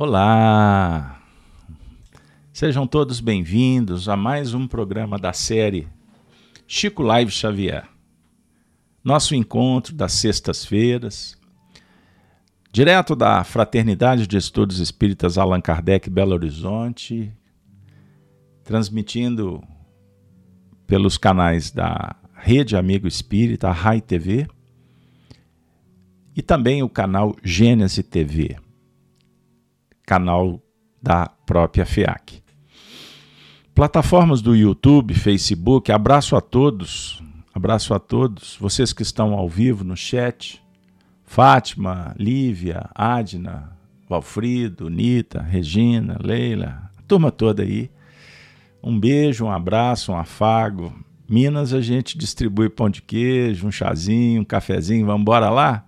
Olá! Sejam todos bem-vindos a mais um programa da série Chico Live Xavier. Nosso encontro das sextas-feiras, direto da Fraternidade de Estudos Espíritas Allan Kardec Belo Horizonte, transmitindo pelos canais da Rede Amigo Espírita, a RAI TV, e também o canal Gênese TV canal da própria FEAC. Plataformas do YouTube, Facebook, abraço a todos, abraço a todos, vocês que estão ao vivo no chat, Fátima, Lívia, Adna, Valfrido, Nita, Regina, Leila, a turma toda aí. Um beijo, um abraço, um afago. Minas a gente distribui pão de queijo, um chazinho, um cafezinho, vamos embora lá?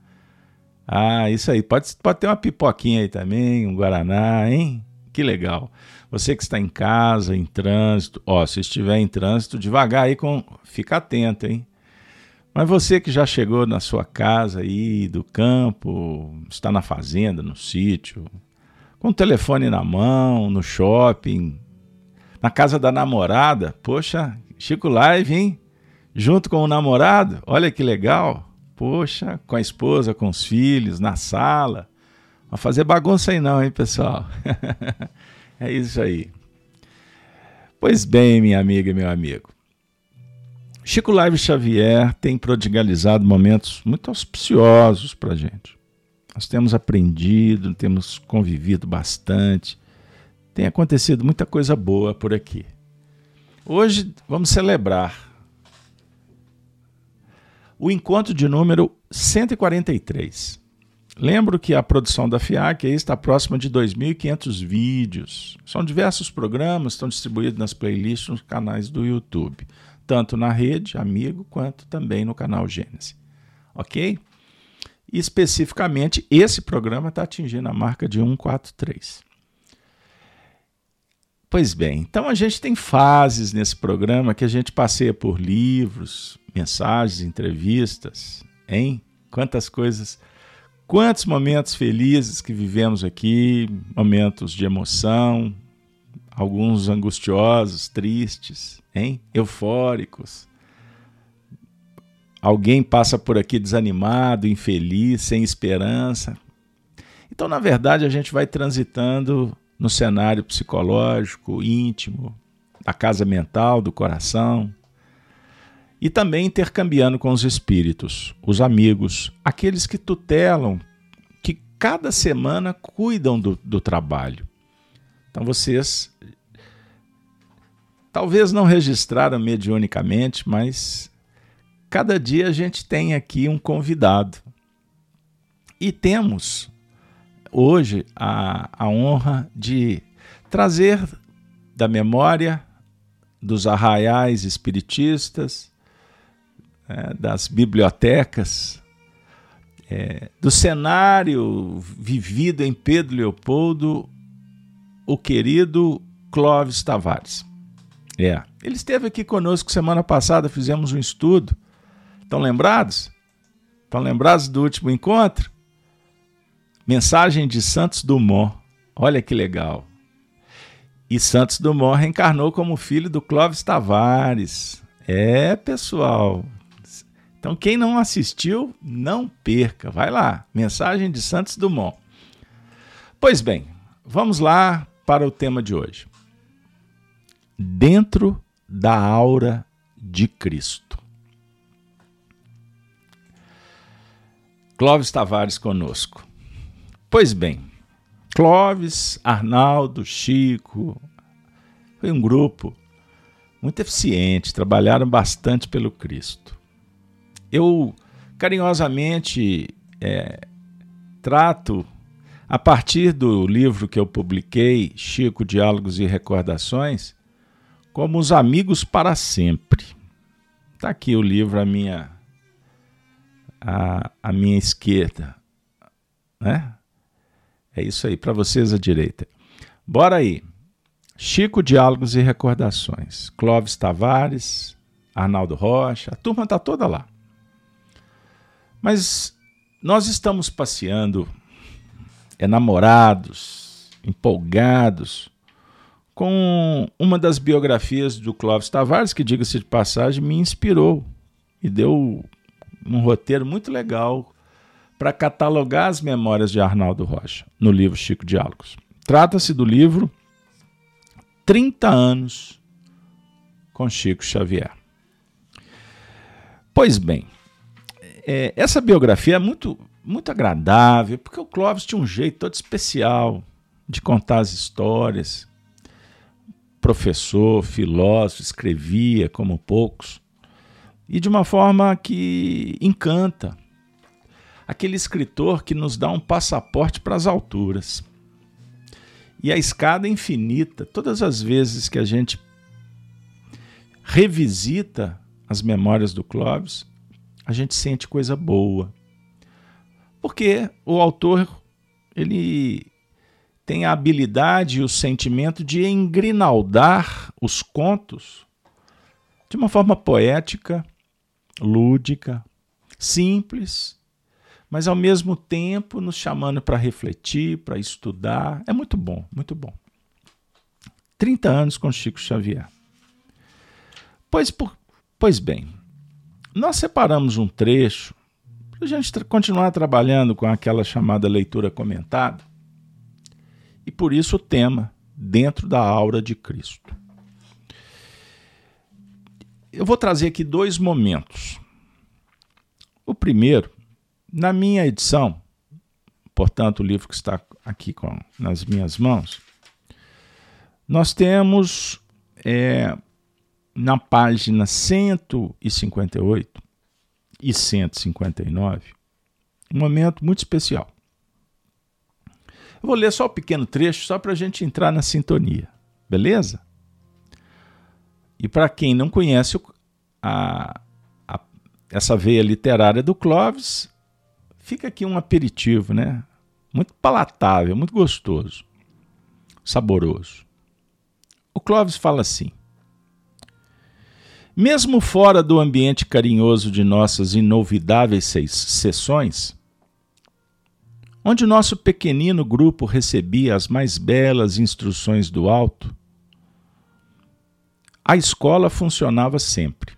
Ah, isso aí. Pode, pode ter uma pipoquinha aí também, um guaraná, hein? Que legal. Você que está em casa, em trânsito, ó, se estiver em trânsito, devagar aí com, fica atento, hein? Mas você que já chegou na sua casa aí do campo, está na fazenda, no sítio, com o telefone na mão, no shopping, na casa da namorada, poxa, Chico Live, hein? Junto com o namorado, olha que legal. Poxa, com a esposa, com os filhos, na sala. Não fazer bagunça aí não, hein, pessoal? é isso aí. Pois bem, minha amiga e meu amigo. Chico Live Xavier tem prodigalizado momentos muito auspiciosos para a gente. Nós temos aprendido, temos convivido bastante, tem acontecido muita coisa boa por aqui. Hoje vamos celebrar o encontro de número 143. Lembro que a produção da FIAC está próxima de 2.500 vídeos. São diversos programas, estão distribuídos nas playlists nos canais do YouTube, tanto na rede Amigo quanto também no canal Gênesis. Ok? E especificamente, esse programa está atingindo a marca de 143. Pois bem, então a gente tem fases nesse programa que a gente passeia por livros, mensagens, entrevistas, hein? Quantas coisas, quantos momentos felizes que vivemos aqui, momentos de emoção, alguns angustiosos, tristes, hein? Eufóricos. Alguém passa por aqui desanimado, infeliz, sem esperança. Então, na verdade, a gente vai transitando no cenário psicológico, íntimo, da casa mental, do coração, e também intercambiando com os espíritos, os amigos, aqueles que tutelam, que cada semana cuidam do, do trabalho. Então vocês talvez não registraram mediunicamente, mas cada dia a gente tem aqui um convidado. E temos hoje a, a honra de trazer da memória dos arraiais espiritistas, é, das bibliotecas, é, do cenário vivido em Pedro Leopoldo, o querido Clóvis Tavares. É, ele esteve aqui conosco semana passada, fizemos um estudo. Estão lembrados? Estão lembrados do último encontro? Mensagem de Santos Dumont. Olha que legal. E Santos Dumont reencarnou como filho do Clóvis Tavares. É, pessoal. Então, quem não assistiu, não perca. Vai lá. Mensagem de Santos Dumont. Pois bem, vamos lá para o tema de hoje. Dentro da aura de Cristo. Clóvis Tavares conosco. Pois bem, Clóvis, Arnaldo, Chico, foi um grupo muito eficiente, trabalharam bastante pelo Cristo. Eu carinhosamente é, trato, a partir do livro que eu publiquei, Chico, Diálogos e Recordações, como os amigos para sempre. Está aqui o livro à minha, à, à minha esquerda. Né? É isso aí, para vocês à direita. Bora aí. Chico, Diálogos e Recordações. Clóvis Tavares, Arnaldo Rocha, a turma está toda lá. Mas nós estamos passeando, enamorados, empolgados com uma das biografias do Clóvis Tavares, que, diga-se de passagem, me inspirou e deu um roteiro muito legal para catalogar as memórias de Arnaldo Rocha no livro Chico Diálogos. Trata-se do livro 30 anos com Chico Xavier. Pois bem, é, essa biografia é muito, muito agradável, porque o Clóvis tinha um jeito todo especial de contar as histórias. Professor, filósofo, escrevia como poucos, e de uma forma que encanta. Aquele escritor que nos dá um passaporte para as alturas. E a escada é infinita. Todas as vezes que a gente revisita as memórias do Clóvis, a gente sente coisa boa. Porque o autor ele tem a habilidade e o sentimento de engrinaldar os contos de uma forma poética, lúdica, simples, mas ao mesmo tempo nos chamando para refletir, para estudar. É muito bom, muito bom. 30 anos com Chico Xavier. Pois, por, pois bem, nós separamos um trecho para a gente continuar trabalhando com aquela chamada leitura comentada, e por isso o tema, dentro da aura de Cristo. Eu vou trazer aqui dois momentos. O primeiro na minha edição, portanto, o livro que está aqui com, nas minhas mãos, nós temos é, na página 158 e 159 um momento muito especial. Eu vou ler só um pequeno trecho, só para a gente entrar na sintonia, beleza? E para quem não conhece a, a, essa veia literária do Clóvis, fica aqui um aperitivo, né? Muito palatável, muito gostoso, saboroso. O Clóvis fala assim: Mesmo fora do ambiente carinhoso de nossas inovidáveis sessões, onde nosso pequenino grupo recebia as mais belas instruções do alto, a escola funcionava sempre.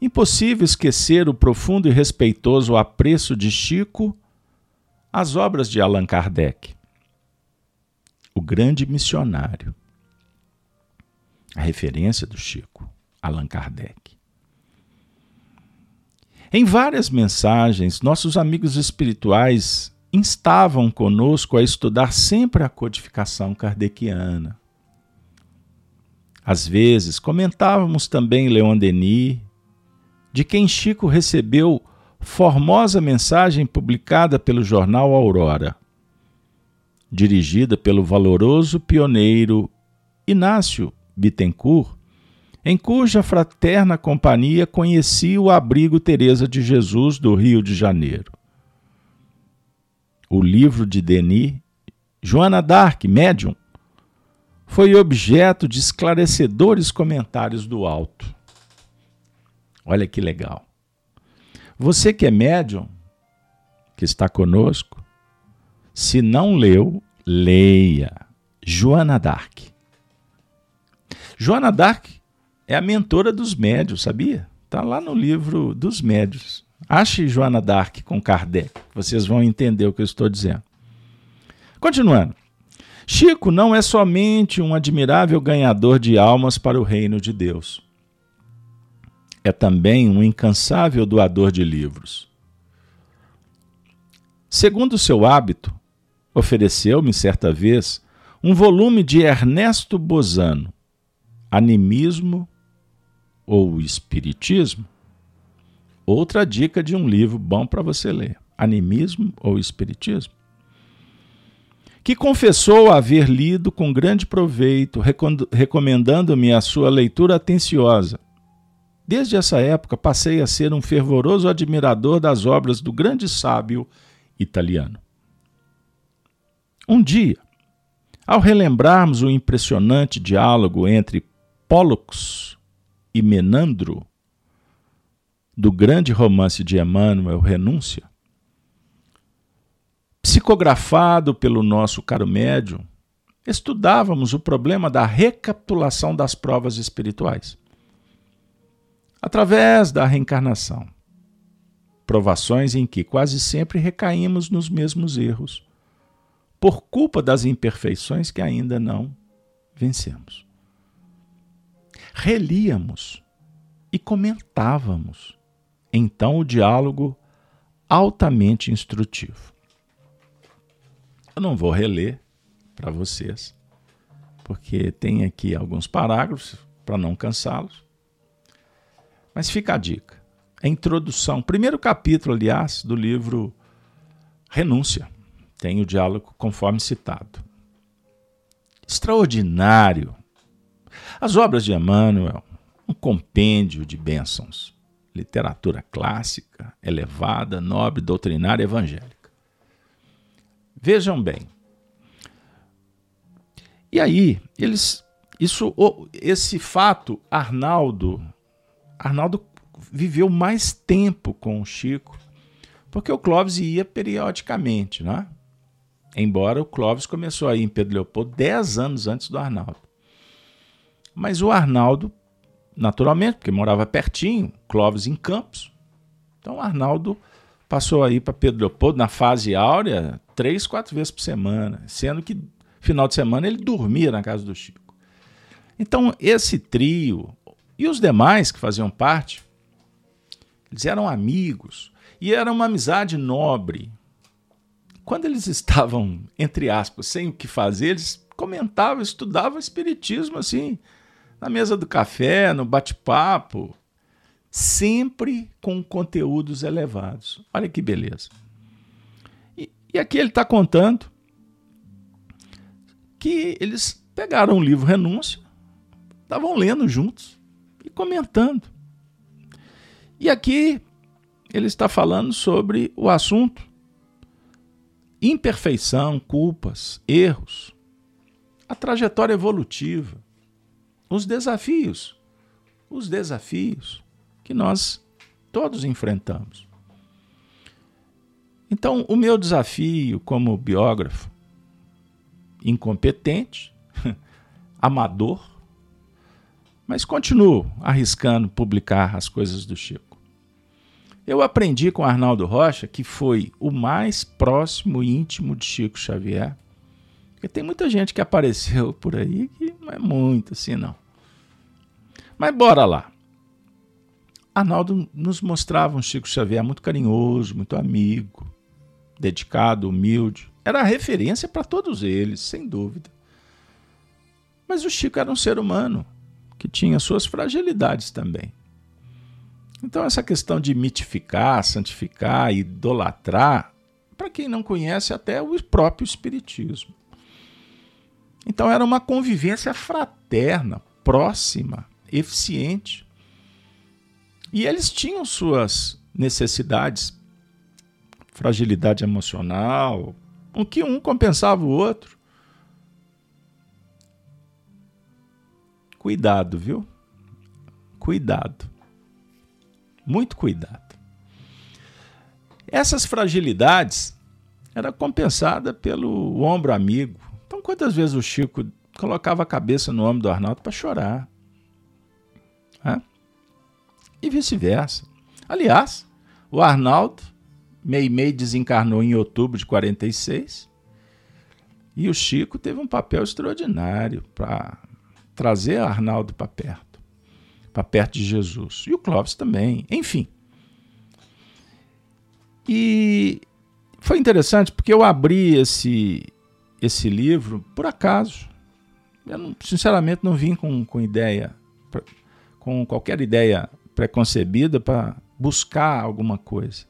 Impossível esquecer o profundo e respeitoso apreço de Chico às obras de Allan Kardec, o grande missionário. A referência do Chico, Allan Kardec. Em várias mensagens, nossos amigos espirituais instavam conosco a estudar sempre a codificação kardeciana. Às vezes, comentávamos também Leon Denis, de quem Chico recebeu formosa mensagem publicada pelo jornal Aurora, dirigida pelo valoroso pioneiro Inácio Bittencourt, em cuja fraterna companhia conheci o abrigo Teresa de Jesus do Rio de Janeiro. O livro de Denis, Joana d'Arc, médium, foi objeto de esclarecedores comentários do alto. Olha que legal. Você que é médium, que está conosco, se não leu, leia. Joana Dark. Joana Dark é a mentora dos médios, sabia? Está lá no livro dos médios. Ache Joana Dark com Kardec, vocês vão entender o que eu estou dizendo. Continuando. Chico não é somente um admirável ganhador de almas para o reino de Deus é também um incansável doador de livros. Segundo seu hábito, ofereceu-me certa vez um volume de Ernesto Bozano, Animismo ou Espiritismo. Outra dica de um livro bom para você ler: Animismo ou Espiritismo. Que confessou haver lido com grande proveito, recomendando-me a sua leitura atenciosa Desde essa época passei a ser um fervoroso admirador das obras do grande sábio italiano. Um dia, ao relembrarmos o impressionante diálogo entre Pollux e Menandro, do grande romance de Emmanuel, Renúncia, psicografado pelo nosso caro médium, estudávamos o problema da recapitulação das provas espirituais. Através da reencarnação, provações em que quase sempre recaímos nos mesmos erros, por culpa das imperfeições que ainda não vencemos. Relíamos e comentávamos, então o diálogo altamente instrutivo. Eu não vou reler para vocês, porque tem aqui alguns parágrafos para não cansá-los. Mas fica a dica a introdução, primeiro capítulo, aliás, do livro Renúncia. Tem o diálogo conforme citado. Extraordinário. As obras de Emmanuel, um compêndio de bênçãos, literatura clássica, elevada, nobre, doutrinária evangélica. Vejam bem. E aí, eles isso esse fato Arnaldo Arnaldo viveu mais tempo com o Chico, porque o Clóvis ia periodicamente, né? Embora o Clóvis começou a ir em Pedro Leopoldo 10 anos antes do Arnaldo. Mas o Arnaldo, naturalmente, porque morava pertinho, Clóvis em Campos. Então o Arnaldo passou aí para Pedro Leopoldo na fase áurea três, quatro vezes por semana, sendo que final de semana ele dormia na casa do Chico. Então esse trio e os demais que faziam parte eles eram amigos e era uma amizade nobre. Quando eles estavam, entre aspas, sem o que fazer, eles comentavam, estudavam espiritismo assim, na mesa do café, no bate-papo, sempre com conteúdos elevados. Olha que beleza. E, e aqui ele está contando que eles pegaram o livro Renúncia, estavam lendo juntos e comentando. E aqui ele está falando sobre o assunto imperfeição, culpas, erros, a trajetória evolutiva, os desafios, os desafios que nós todos enfrentamos. Então, o meu desafio como biógrafo, incompetente, amador, mas continuo arriscando publicar as coisas do Chico. Eu aprendi com Arnaldo Rocha, que foi o mais próximo e íntimo de Chico Xavier. Porque tem muita gente que apareceu por aí que não é muito assim, não. Mas bora lá. Arnaldo nos mostrava um Chico Xavier muito carinhoso, muito amigo, dedicado, humilde. Era referência para todos eles, sem dúvida. Mas o Chico era um ser humano que tinha suas fragilidades também. Então, essa questão de mitificar, santificar, idolatrar, para quem não conhece, até o próprio Espiritismo. Então, era uma convivência fraterna, próxima, eficiente. E eles tinham suas necessidades, fragilidade emocional, o que um compensava o outro. Cuidado, viu? Cuidado. Muito cuidado. Essas fragilidades era compensada pelo ombro amigo. Então, quantas vezes o Chico colocava a cabeça no ombro do Arnaldo para chorar? É? E vice-versa. Aliás, o Arnaldo, Meimei desencarnou em outubro de 46 e o Chico teve um papel extraordinário para trazer Arnaldo para perto para perto de Jesus. E o Clóvis também, enfim. E foi interessante porque eu abri esse, esse livro por acaso. Eu, não, sinceramente, não vim com, com ideia, com qualquer ideia preconcebida para buscar alguma coisa.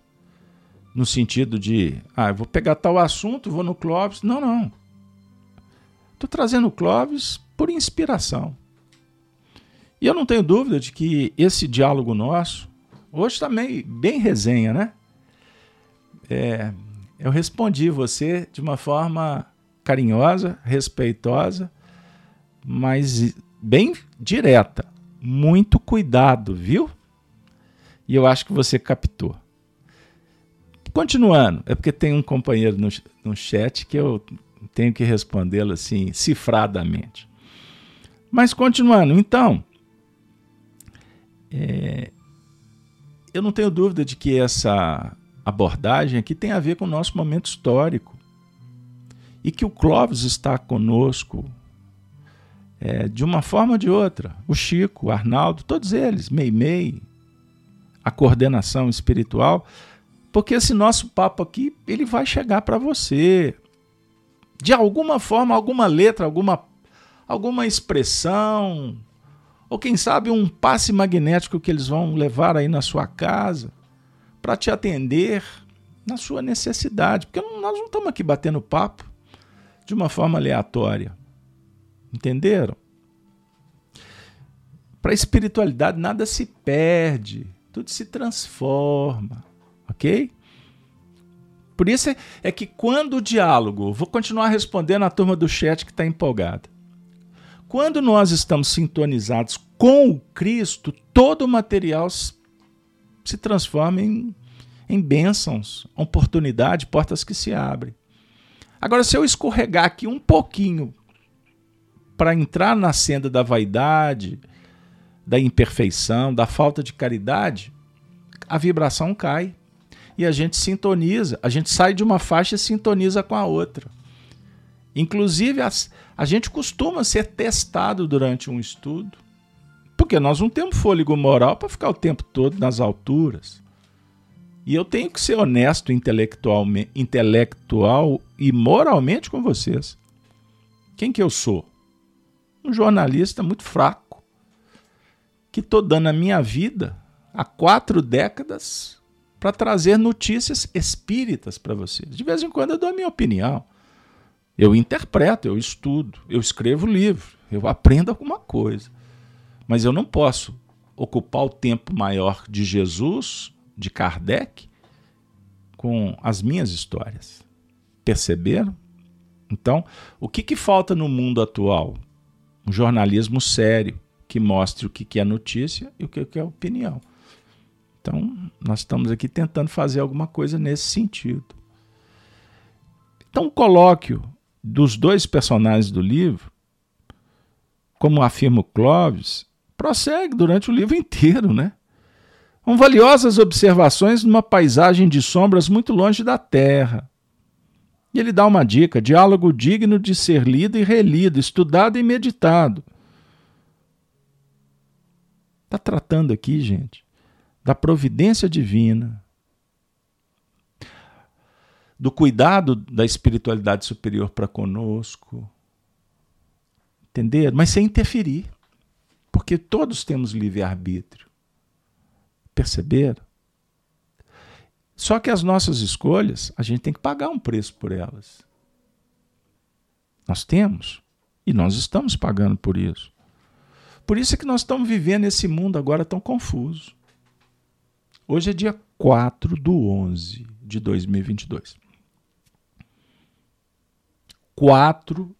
No sentido de, ah, eu vou pegar tal assunto, vou no Clóvis. Não, não. Estou trazendo o Clóvis por inspiração. E eu não tenho dúvida de que esse diálogo nosso, hoje também bem resenha, né? É, eu respondi você de uma forma carinhosa, respeitosa, mas bem direta. Muito cuidado, viu? E eu acho que você captou. Continuando, é porque tem um companheiro no, no chat que eu tenho que respondê-lo assim, cifradamente. Mas continuando, então, é, eu não tenho dúvida de que essa abordagem aqui tem a ver com o nosso momento histórico e que o Clóvis está conosco é, de uma forma ou de outra. O Chico, o Arnaldo, todos eles, Meimei, a coordenação espiritual, porque esse nosso papo aqui ele vai chegar para você de alguma forma, alguma letra, alguma alguma expressão, ou quem sabe um passe magnético que eles vão levar aí na sua casa para te atender na sua necessidade, porque nós não estamos aqui batendo papo de uma forma aleatória. Entenderam? Para a espiritualidade nada se perde, tudo se transforma, ok? Por isso é, é que quando o diálogo, vou continuar respondendo a turma do chat que está empolgada. Quando nós estamos sintonizados com o Cristo, todo o material se transforma em, em bênçãos, oportunidade, portas que se abrem. Agora, se eu escorregar aqui um pouquinho para entrar na senda da vaidade, da imperfeição, da falta de caridade, a vibração cai. E a gente sintoniza, a gente sai de uma faixa e sintoniza com a outra. Inclusive, a gente costuma ser testado durante um estudo, porque nós não temos fôlego moral para ficar o tempo todo nas alturas. E eu tenho que ser honesto intelectualmente, intelectual e moralmente com vocês. Quem que eu sou? Um jornalista muito fraco, que estou dando a minha vida há quatro décadas para trazer notícias espíritas para vocês. De vez em quando eu dou a minha opinião. Eu interpreto, eu estudo, eu escrevo livro, eu aprendo alguma coisa. Mas eu não posso ocupar o tempo maior de Jesus, de Kardec, com as minhas histórias. Perceberam? Então, o que, que falta no mundo atual? Um jornalismo sério, que mostre o que, é notícia e o que, é opinião. Então, nós estamos aqui tentando fazer alguma coisa nesse sentido. Então, o colóquio dos dois personagens do livro, como afirma o Clóvis, prossegue durante o livro inteiro, né? Valiosas observações numa paisagem de sombras muito longe da Terra. E ele dá uma dica: diálogo digno de ser lido e relido, estudado e meditado. Está tratando aqui, gente, da providência divina, do cuidado da espiritualidade superior para conosco. Entender? Mas sem interferir. Porque todos temos livre-arbítrio. Perceberam? Só que as nossas escolhas, a gente tem que pagar um preço por elas. Nós temos. E nós estamos pagando por isso. Por isso é que nós estamos vivendo esse mundo agora tão confuso. Hoje é dia 4 do 11 de 2022. 4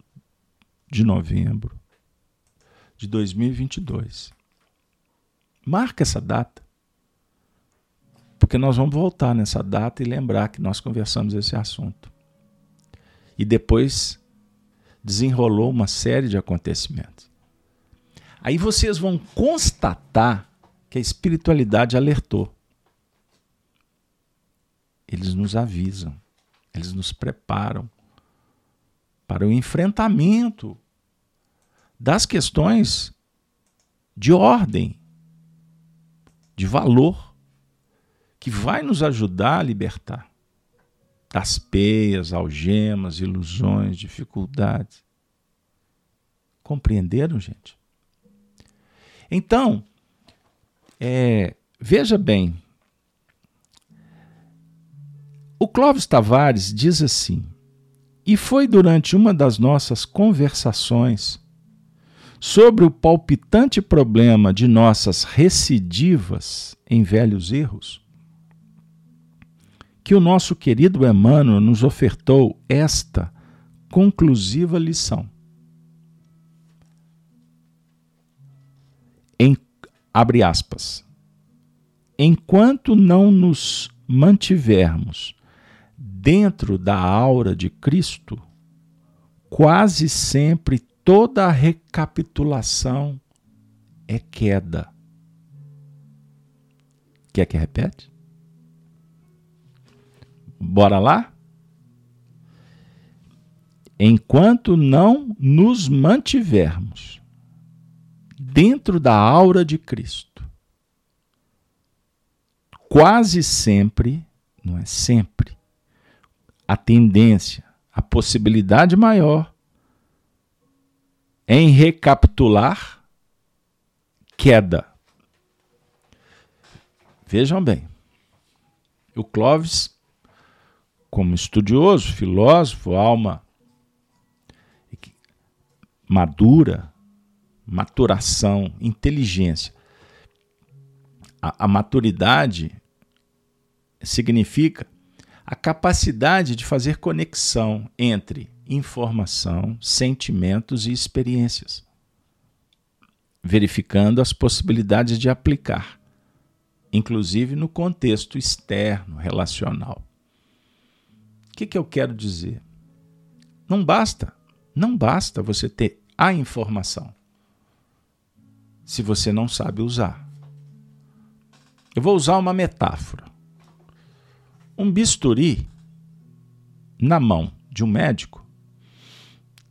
de novembro de 2022. Marca essa data. Porque nós vamos voltar nessa data e lembrar que nós conversamos esse assunto. E depois desenrolou uma série de acontecimentos. Aí vocês vão constatar que a espiritualidade alertou. Eles nos avisam, eles nos preparam para o enfrentamento das questões de ordem, de valor, que vai nos ajudar a libertar das peias, algemas, ilusões, dificuldades. Compreenderam, gente? Então, é, veja bem, o Clóvis Tavares diz assim: e foi durante uma das nossas conversações sobre o palpitante problema de nossas recidivas em velhos erros que o nosso querido Emmanuel nos ofertou esta conclusiva lição. Em, abre aspas. Enquanto não nos mantivermos dentro da aura de Cristo, quase sempre toda a recapitulação é queda. Quer que repete? Bora lá? Enquanto não nos mantivermos dentro da aura de Cristo, quase sempre, não é sempre, a tendência, a possibilidade maior em recapitular queda. Vejam bem, o Clóvis, como estudioso, filósofo, alma madura, maturação, inteligência. A, a maturidade significa a capacidade de fazer conexão entre informação, sentimentos e experiências, verificando as possibilidades de aplicar, inclusive no contexto externo, relacional. O que, que eu quero dizer? Não basta, não basta você ter a informação se você não sabe usar. Eu vou usar uma metáfora. Um bisturi na mão de um médico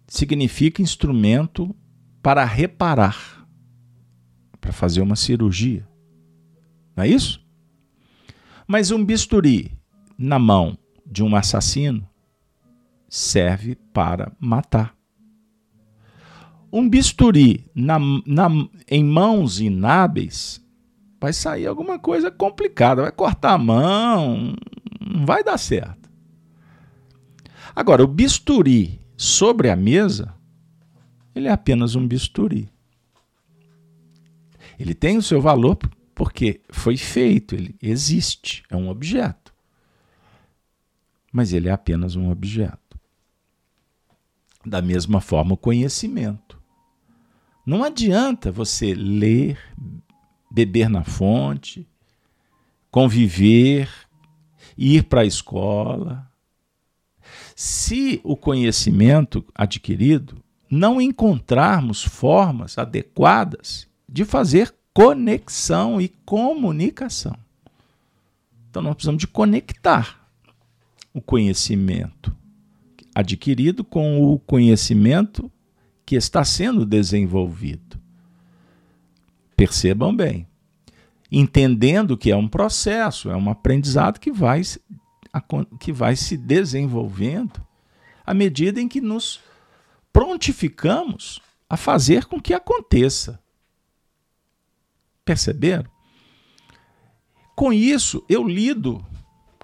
significa instrumento para reparar, para fazer uma cirurgia. Não é isso? Mas um bisturi na mão de um assassino serve para matar. Um bisturi na, na, em mãos inábeis vai sair alguma coisa complicada, vai cortar a mão, não vai dar certo. Agora, o bisturi sobre a mesa, ele é apenas um bisturi. Ele tem o seu valor porque foi feito, ele existe, é um objeto. Mas ele é apenas um objeto. Da mesma forma, o conhecimento. Não adianta você ler, beber na fonte, conviver, ir para a escola. Se o conhecimento adquirido não encontrarmos formas adequadas de fazer conexão e comunicação. Então nós precisamos de conectar o conhecimento adquirido com o conhecimento que está sendo desenvolvido. Percebam bem entendendo que é um processo, é um aprendizado que vai, que vai se desenvolvendo à medida em que nos prontificamos a fazer com que aconteça. Perceberam? Com isso, eu lido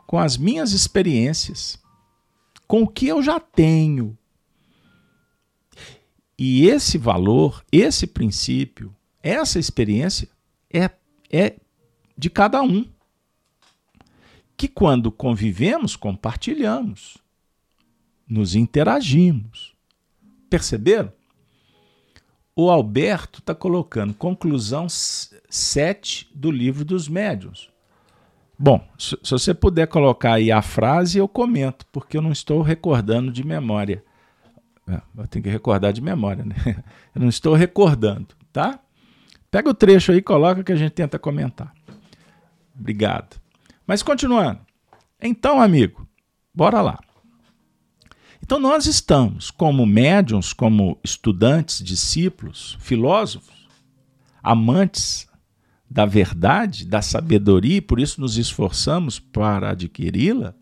com as minhas experiências, com o que eu já tenho. E esse valor, esse princípio, essa experiência é é de cada um. Que quando convivemos, compartilhamos, nos interagimos. Perceberam? O Alberto está colocando conclusão 7 do livro dos médiuns. Bom, se, se você puder colocar aí a frase, eu comento, porque eu não estou recordando de memória. É, eu tenho que recordar de memória, né? Eu não estou recordando, tá? Pega o trecho aí coloca que a gente tenta comentar. Obrigado. Mas continuando. Então, amigo, bora lá. Então, nós estamos, como médiums, como estudantes, discípulos, filósofos, amantes da verdade, da sabedoria, e por isso nos esforçamos para adquiri-la,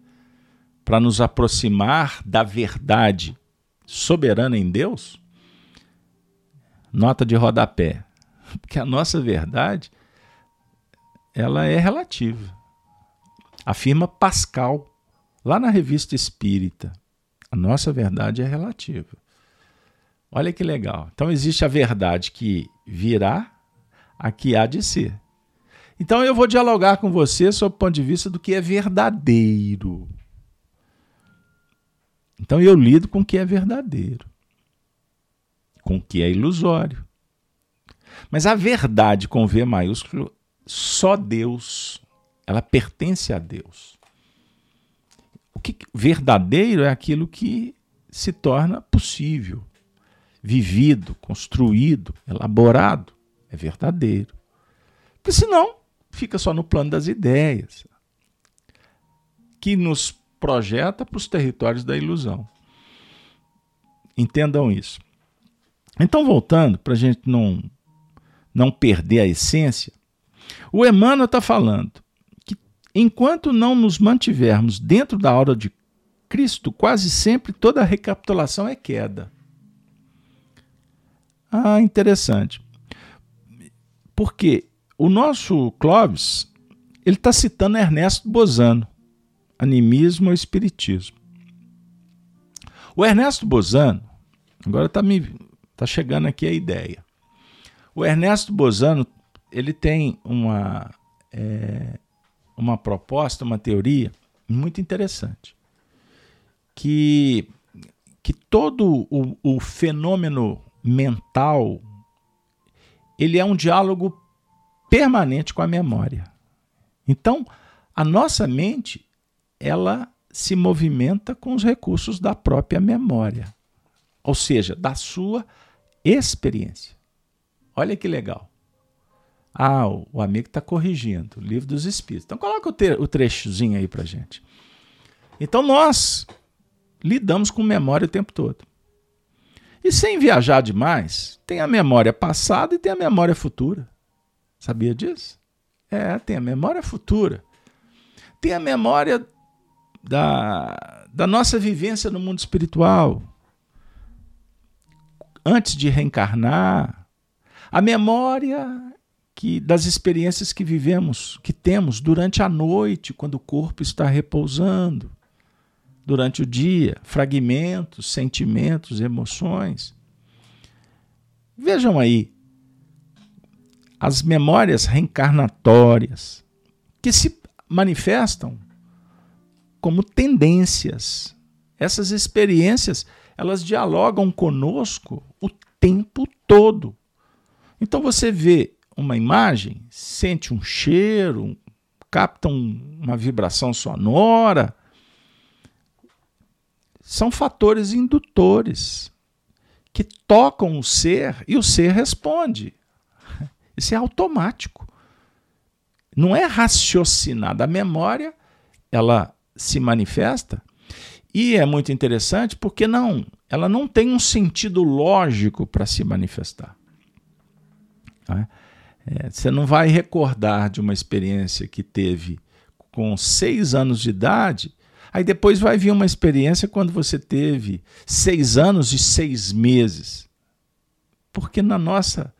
para nos aproximar da verdade soberana em Deus. Nota de rodapé. Porque a nossa verdade ela é relativa. Afirma Pascal, lá na revista Espírita. A nossa verdade é relativa. Olha que legal. Então existe a verdade que virá, a que há de ser. Então eu vou dialogar com você sob o ponto de vista do que é verdadeiro. Então eu lido com o que é verdadeiro, com o que é ilusório. Mas a verdade com V maiúsculo, só Deus, ela pertence a Deus. O que verdadeiro é aquilo que se torna possível, vivido, construído, elaborado. É verdadeiro. Porque senão fica só no plano das ideias, que nos projeta para os territórios da ilusão. Entendam isso. Então, voltando, para a gente não, não perder a essência, o Emmanuel está falando que enquanto não nos mantivermos dentro da aura de Cristo, quase sempre toda recapitulação é queda. Ah, interessante. Porque o nosso Clóvis, ele está citando Ernesto Bozano, Animismo ou Espiritismo. O Ernesto Bozano, agora está tá chegando aqui a ideia. O Ernesto Bozano, ele tem uma, é, uma proposta, uma teoria muito interessante que, que todo o, o fenômeno mental ele é um diálogo permanente com a memória. Então, a nossa mente, ela se movimenta com os recursos da própria memória, ou seja, da sua experiência. Olha que legal. Ah, o amigo está corrigindo, o livro dos Espíritos. Então, coloca o, o trechozinho aí para gente. Então, nós lidamos com memória o tempo todo. E sem viajar demais, tem a memória passada e tem a memória futura. Sabia disso? É, tem a memória futura. Tem a memória da, da nossa vivência no mundo espiritual. Antes de reencarnar. A memória que das experiências que vivemos, que temos durante a noite, quando o corpo está repousando durante o dia, fragmentos, sentimentos, emoções. Vejam aí, as memórias reencarnatórias que se manifestam como tendências. Essas experiências, elas dialogam conosco o tempo todo. Então você vê uma imagem, sente um cheiro, capta um, uma vibração sonora, são fatores indutores que tocam o ser e o ser responde. Isso é automático. Não é raciocinado. A memória, ela se manifesta e é muito interessante porque não, ela não tem um sentido lógico para se manifestar. É? É, você não vai recordar de uma experiência que teve com seis anos de idade Aí depois vai vir uma experiência quando você teve seis anos e seis meses. Porque na nossa,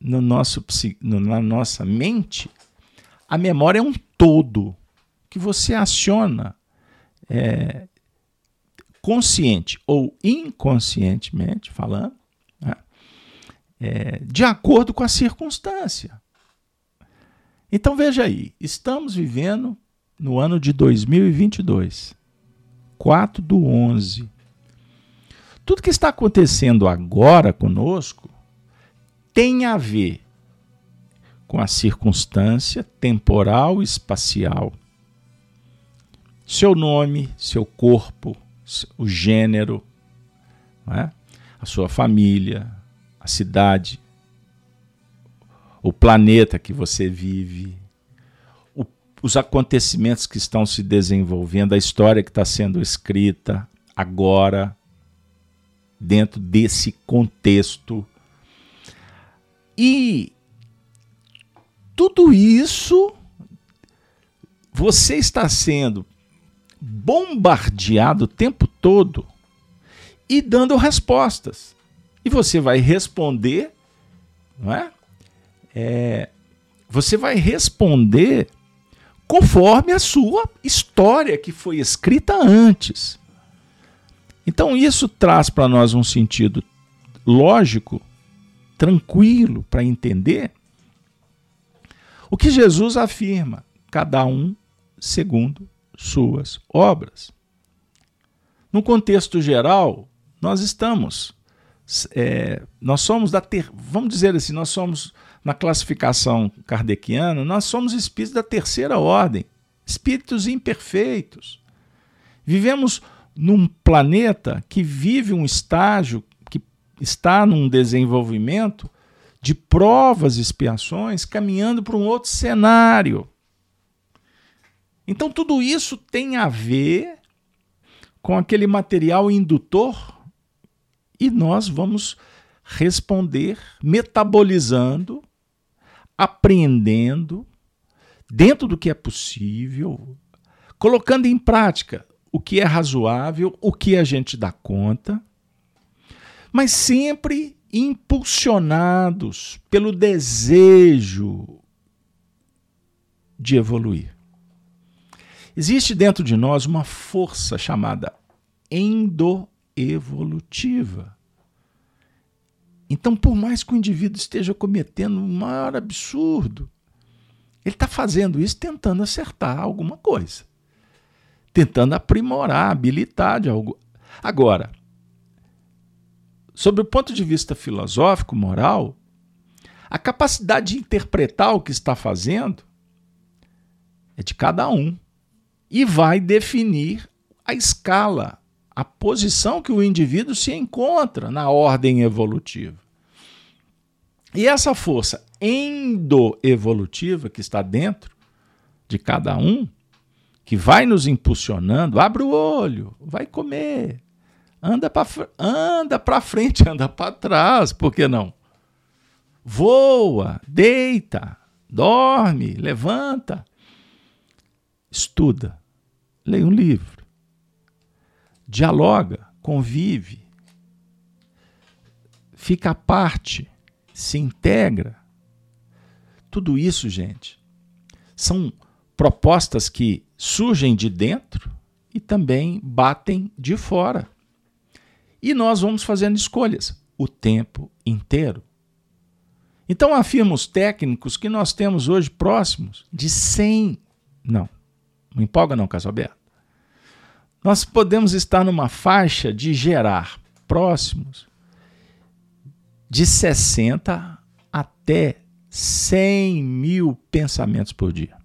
no nosso, na nossa mente, a memória é um todo que você aciona é, consciente ou inconscientemente falando, né, é, de acordo com a circunstância. Então veja aí, estamos vivendo no ano de 2022. 4 do 11. Tudo que está acontecendo agora conosco tem a ver com a circunstância temporal e espacial. Seu nome, seu corpo, o gênero, é? a sua família, a cidade, o planeta que você vive, os acontecimentos que estão se desenvolvendo, a história que está sendo escrita agora, dentro desse contexto. E tudo isso você está sendo bombardeado o tempo todo e dando respostas. E você vai responder, não é? é você vai responder conforme a sua história que foi escrita antes. Então isso traz para nós um sentido lógico, tranquilo para entender o que Jesus afirma, cada um segundo suas obras. No contexto geral, nós estamos, é, nós somos da ter, vamos dizer assim, nós somos na classificação kardeciana, nós somos espíritos da terceira ordem, espíritos imperfeitos. Vivemos num planeta que vive um estágio, que está num desenvolvimento de provas e expiações, caminhando para um outro cenário. Então, tudo isso tem a ver com aquele material indutor e nós vamos responder metabolizando, apreendendo, dentro do que é possível, colocando em prática o que é razoável, o que a gente dá conta, mas sempre impulsionados pelo desejo de evoluir. Existe dentro de nós uma força chamada endoevolutiva. Então, por mais que o indivíduo esteja cometendo um maior absurdo, ele está fazendo isso tentando acertar alguma coisa, tentando aprimorar a habilidade. Algo. Agora, sob o ponto de vista filosófico, moral, a capacidade de interpretar o que está fazendo é de cada um e vai definir a escala, a posição que o indivíduo se encontra na ordem evolutiva. E essa força endoevolutiva que está dentro de cada um, que vai nos impulsionando, abre o olho, vai comer, anda para anda para frente, anda para trás, por que não? Voa, deita, dorme, levanta estuda, leia um livro, dialoga, convive, fica à parte, se integra. Tudo isso, gente, são propostas que surgem de dentro e também batem de fora. E nós vamos fazendo escolhas o tempo inteiro. Então afirma os técnicos que nós temos hoje próximos de 100, não, não empolga não, Casalberto. Nós podemos estar numa faixa de gerar próximos de 60 até 100 mil pensamentos por dia.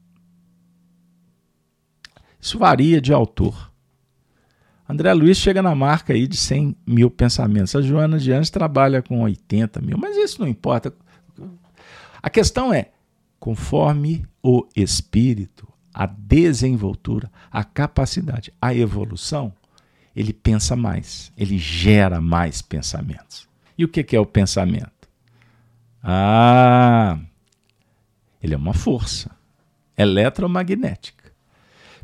Isso varia de autor. André Luiz chega na marca aí de 100 mil pensamentos. A Joana de Anjos trabalha com 80 mil, mas isso não importa. A questão é, conforme o espírito a desenvoltura, a capacidade, a evolução, ele pensa mais, ele gera mais pensamentos. E o que é o pensamento? Ah, ele é uma força eletromagnética.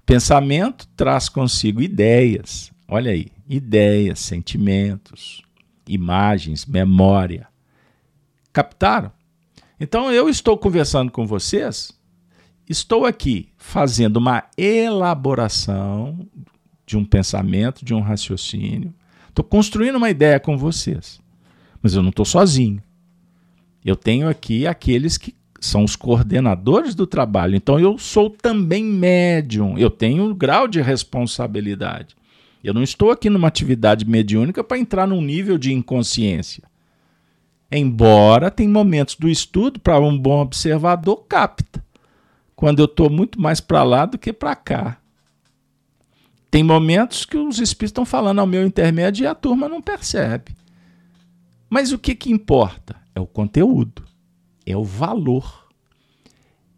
Pensamento traz consigo ideias, olha aí, ideias, sentimentos, imagens, memória. Captaram? Então eu estou conversando com vocês estou aqui fazendo uma elaboração de um pensamento, de um raciocínio. Estou construindo uma ideia com vocês. Mas eu não estou sozinho. Eu tenho aqui aqueles que são os coordenadores do trabalho. Então eu sou também médium. Eu tenho um grau de responsabilidade. Eu não estou aqui numa atividade mediúnica para entrar num nível de inconsciência. Embora tem momentos do estudo para um bom observador capta quando eu estou muito mais para lá do que para cá. Tem momentos que os espíritos estão falando ao meu intermédio e a turma não percebe. Mas o que, que importa? É o conteúdo, é o valor,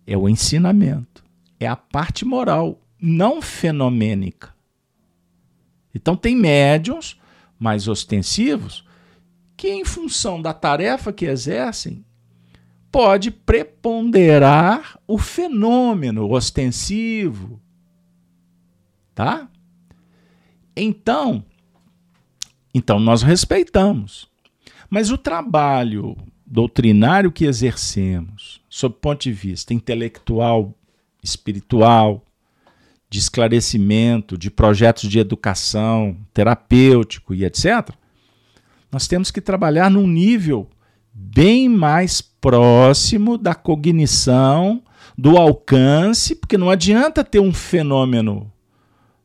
é o ensinamento, é a parte moral, não fenomênica. Então, tem médiums mais ostensivos que, em função da tarefa que exercem, pode preponderar o fenômeno ostensivo. Tá? Então, então nós respeitamos. Mas o trabalho doutrinário que exercemos, sob o ponto de vista intelectual, espiritual, de esclarecimento, de projetos de educação, terapêutico e etc., nós temos que trabalhar num nível bem mais próximo da cognição, do alcance, porque não adianta ter um fenômeno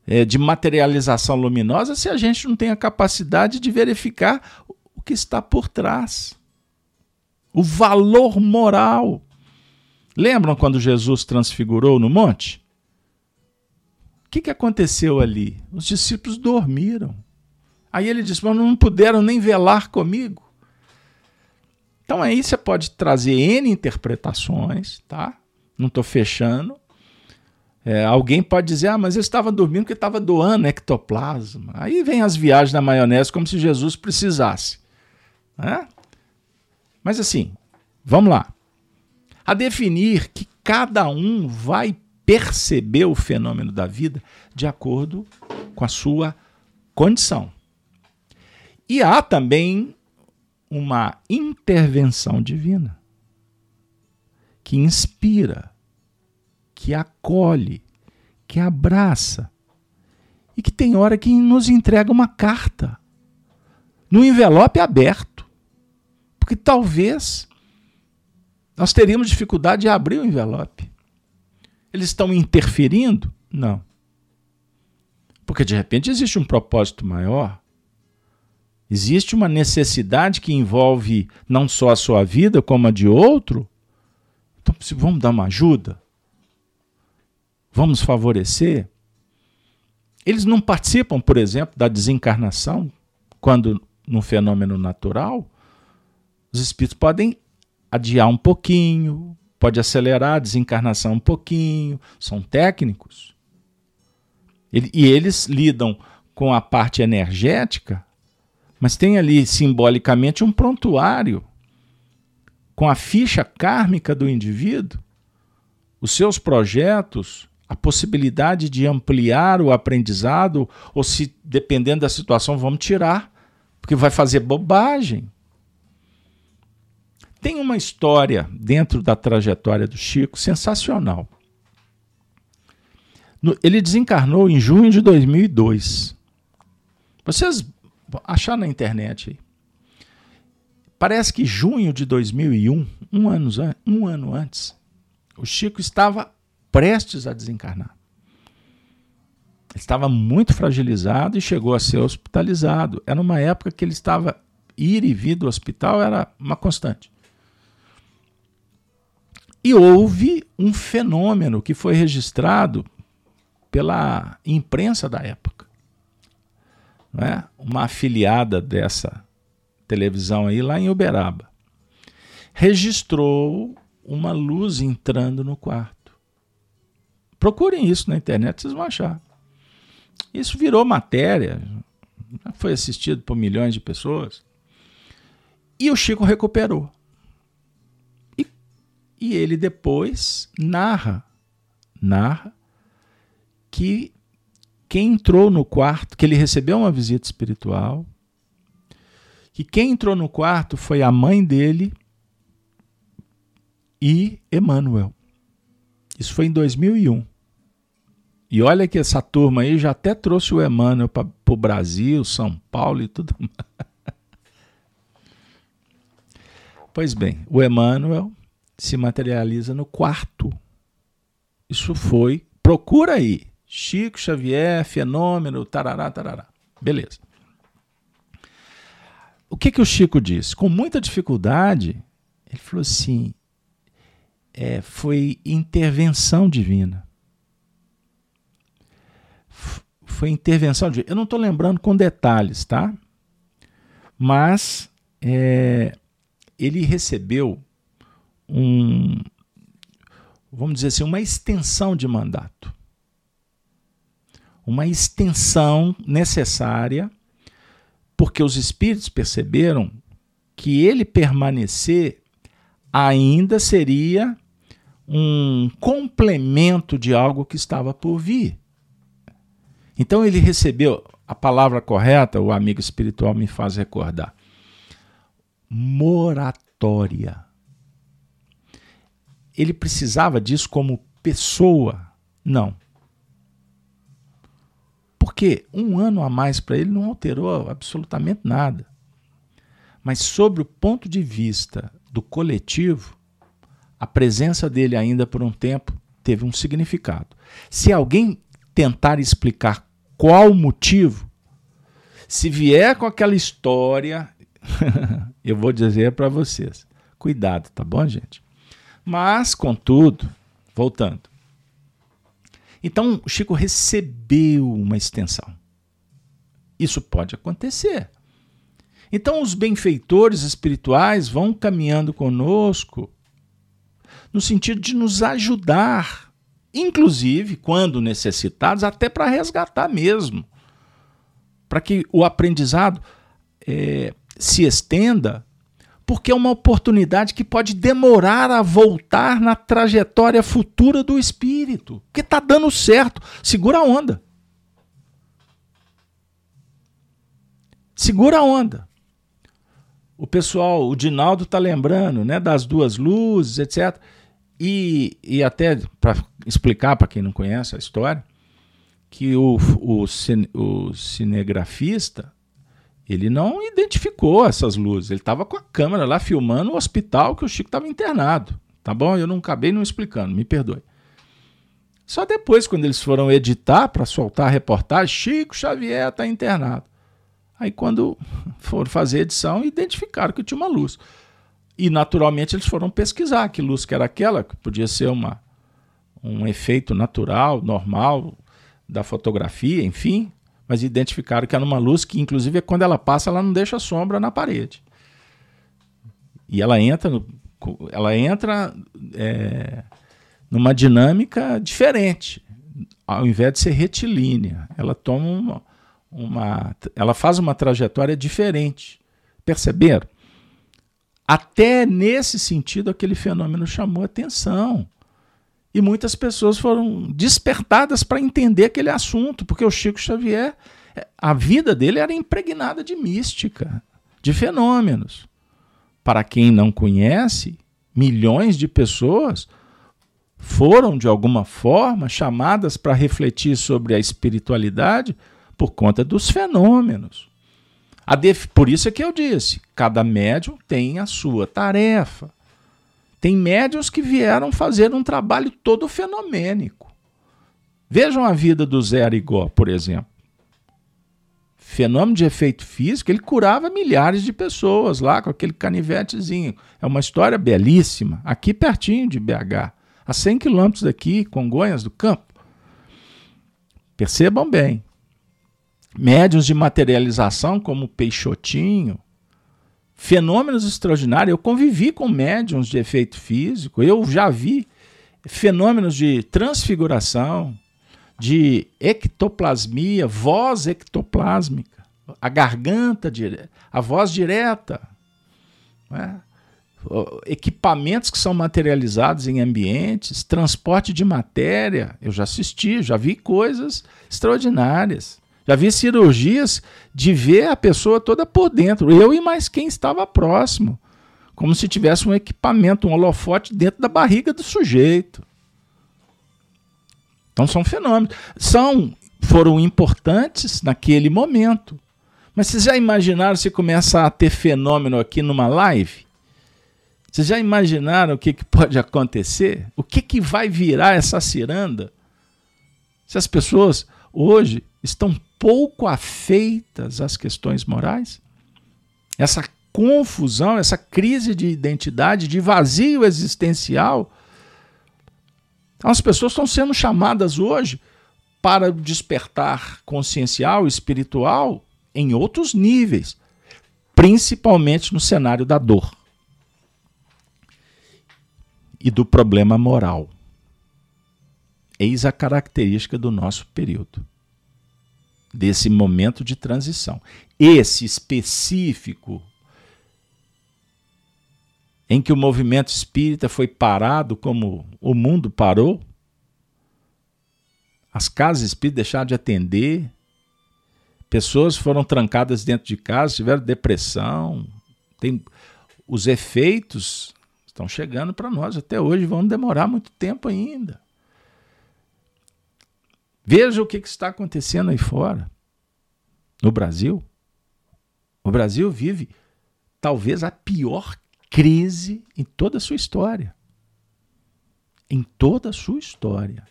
é, de materialização luminosa se a gente não tem a capacidade de verificar o que está por trás. O valor moral. Lembram quando Jesus transfigurou no monte? O que, que aconteceu ali? Os discípulos dormiram. Aí ele disse: Mas não puderam nem velar comigo. Então aí você pode trazer N interpretações, tá? Não estou fechando. É, alguém pode dizer, ah, mas eu estava dormindo porque estava doando ectoplasma. Aí vem as viagens da maionese como se Jesus precisasse. Né? Mas assim, vamos lá. A definir que cada um vai perceber o fenômeno da vida de acordo com a sua condição. E há também uma intervenção divina que inspira que acolhe, que abraça e que tem hora que nos entrega uma carta no envelope aberto. Porque talvez nós teríamos dificuldade de abrir o envelope. Eles estão interferindo? Não. Porque de repente existe um propósito maior. Existe uma necessidade que envolve não só a sua vida, como a de outro. Então, vamos dar uma ajuda? vamos favorecer, eles não participam, por exemplo, da desencarnação, quando num fenômeno natural, os espíritos podem adiar um pouquinho, pode acelerar a desencarnação um pouquinho, são técnicos. E eles lidam com a parte energética, mas tem ali simbolicamente um prontuário com a ficha kármica do indivíduo, os seus projetos, a possibilidade de ampliar o aprendizado, ou se, dependendo da situação, vamos tirar, porque vai fazer bobagem. Tem uma história dentro da trajetória do Chico sensacional. Ele desencarnou em junho de 2002. Vocês acharam na internet aí. Parece que junho de 2001, um ano, um ano antes, o Chico estava prestes a desencarnar. Ele estava muito fragilizado e chegou a ser hospitalizado. Era uma época que ele estava ir e vir do hospital era uma constante. E houve um fenômeno que foi registrado pela imprensa da época. Não é? Uma afiliada dessa televisão aí lá em Uberaba registrou uma luz entrando no quarto. Procurem isso na internet, vocês vão achar. Isso virou matéria, foi assistido por milhões de pessoas. E o Chico recuperou. E, e ele depois narra, narra que quem entrou no quarto, que ele recebeu uma visita espiritual, que quem entrou no quarto foi a mãe dele e Emmanuel. Isso foi em 2001. E olha que essa turma aí já até trouxe o Emmanuel para o Brasil, São Paulo e tudo mais. Pois bem, o Emmanuel se materializa no quarto. Isso foi. Procura aí. Chico Xavier, fenômeno, tarará, tarará. Beleza. O que, que o Chico disse? Com muita dificuldade, ele falou assim: é, foi intervenção divina. foi intervenção de. Eu não estou lembrando com detalhes, tá? Mas é, ele recebeu um, vamos dizer assim, uma extensão de mandato. Uma extensão necessária, porque os espíritos perceberam que ele permanecer ainda seria um complemento de algo que estava por vir. Então ele recebeu a palavra correta, o amigo espiritual me faz recordar. Moratória. Ele precisava disso como pessoa? Não. Porque um ano a mais para ele não alterou absolutamente nada. Mas, sobre o ponto de vista do coletivo, a presença dele ainda por um tempo teve um significado. Se alguém tentar explicar qual o motivo, se vier com aquela história, eu vou dizer para vocês: cuidado, tá bom, gente? Mas, contudo, voltando. Então, o Chico recebeu uma extensão. Isso pode acontecer. Então, os benfeitores espirituais vão caminhando conosco no sentido de nos ajudar, inclusive, quando necessitados, até para resgatar mesmo, para que o aprendizado é, se estenda, porque é uma oportunidade que pode demorar a voltar na trajetória futura do espírito, porque está dando certo. Segura a onda. Segura a onda. O pessoal, o Dinaldo está lembrando né, das duas luzes, etc. E, e até para explicar para quem não conhece a história, que o, o, cine, o cinegrafista ele não identificou essas luzes. Ele estava com a câmera lá filmando o hospital que o Chico estava internado. Tá bom? Eu não acabei não explicando, me perdoe. Só depois, quando eles foram editar para soltar a reportagem, Chico Xavier está internado. Aí, quando foram fazer a edição, identificaram que tinha uma luz. E, naturalmente, eles foram pesquisar que luz que era aquela, que podia ser uma, um efeito natural, normal da fotografia, enfim. Mas identificaram que era uma luz que, inclusive, quando ela passa, ela não deixa sombra na parede. E ela entra, no, ela entra é, numa dinâmica diferente. Ao invés de ser retilínea, ela toma uma uma, ela faz uma trajetória diferente. Perceberam? Até nesse sentido, aquele fenômeno chamou atenção. E muitas pessoas foram despertadas para entender aquele assunto, porque o Chico Xavier, a vida dele era impregnada de mística, de fenômenos. Para quem não conhece, milhões de pessoas foram, de alguma forma, chamadas para refletir sobre a espiritualidade por conta dos fenômenos. Por isso é que eu disse: cada médium tem a sua tarefa. Tem médiums que vieram fazer um trabalho todo fenomênico. Vejam a vida do Zé Arigó, por exemplo. Fenômeno de efeito físico, ele curava milhares de pessoas lá com aquele canivetezinho. É uma história belíssima, aqui pertinho de BH, a 100 quilômetros daqui, Congonhas do Campo. Percebam bem, médiuns de materialização como Peixotinho, fenômenos extraordinários. Eu convivi com médiuns de efeito físico, eu já vi fenômenos de transfiguração, de ectoplasmia, voz ectoplásmica, a garganta, a voz direta. Né? Equipamentos que são materializados em ambientes, transporte de matéria. Eu já assisti, já vi coisas extraordinárias. Já vi cirurgias de ver a pessoa toda por dentro, eu e mais quem estava próximo, como se tivesse um equipamento, um holofote dentro da barriga do sujeito. Então são fenômenos. São, foram importantes naquele momento. Mas vocês já imaginaram se começa a ter fenômeno aqui numa live? Vocês já imaginaram o que, que pode acontecer? O que, que vai virar essa ciranda? Se as pessoas hoje estão pouco afeitas às questões morais? Essa confusão, essa crise de identidade, de vazio existencial. As pessoas estão sendo chamadas hoje para despertar consciencial, espiritual, em outros níveis, principalmente no cenário da dor e do problema moral. Eis a característica do nosso período desse momento de transição. Esse específico em que o movimento espírita foi parado como o mundo parou, as casas espíritas deixaram de atender, pessoas foram trancadas dentro de casa, tiveram depressão, tem os efeitos estão chegando para nós até hoje, vão demorar muito tempo ainda. Veja o que, está acontecendo aí fora. No Brasil. O Brasil vive talvez a pior crise em toda a sua história. Em toda a sua história.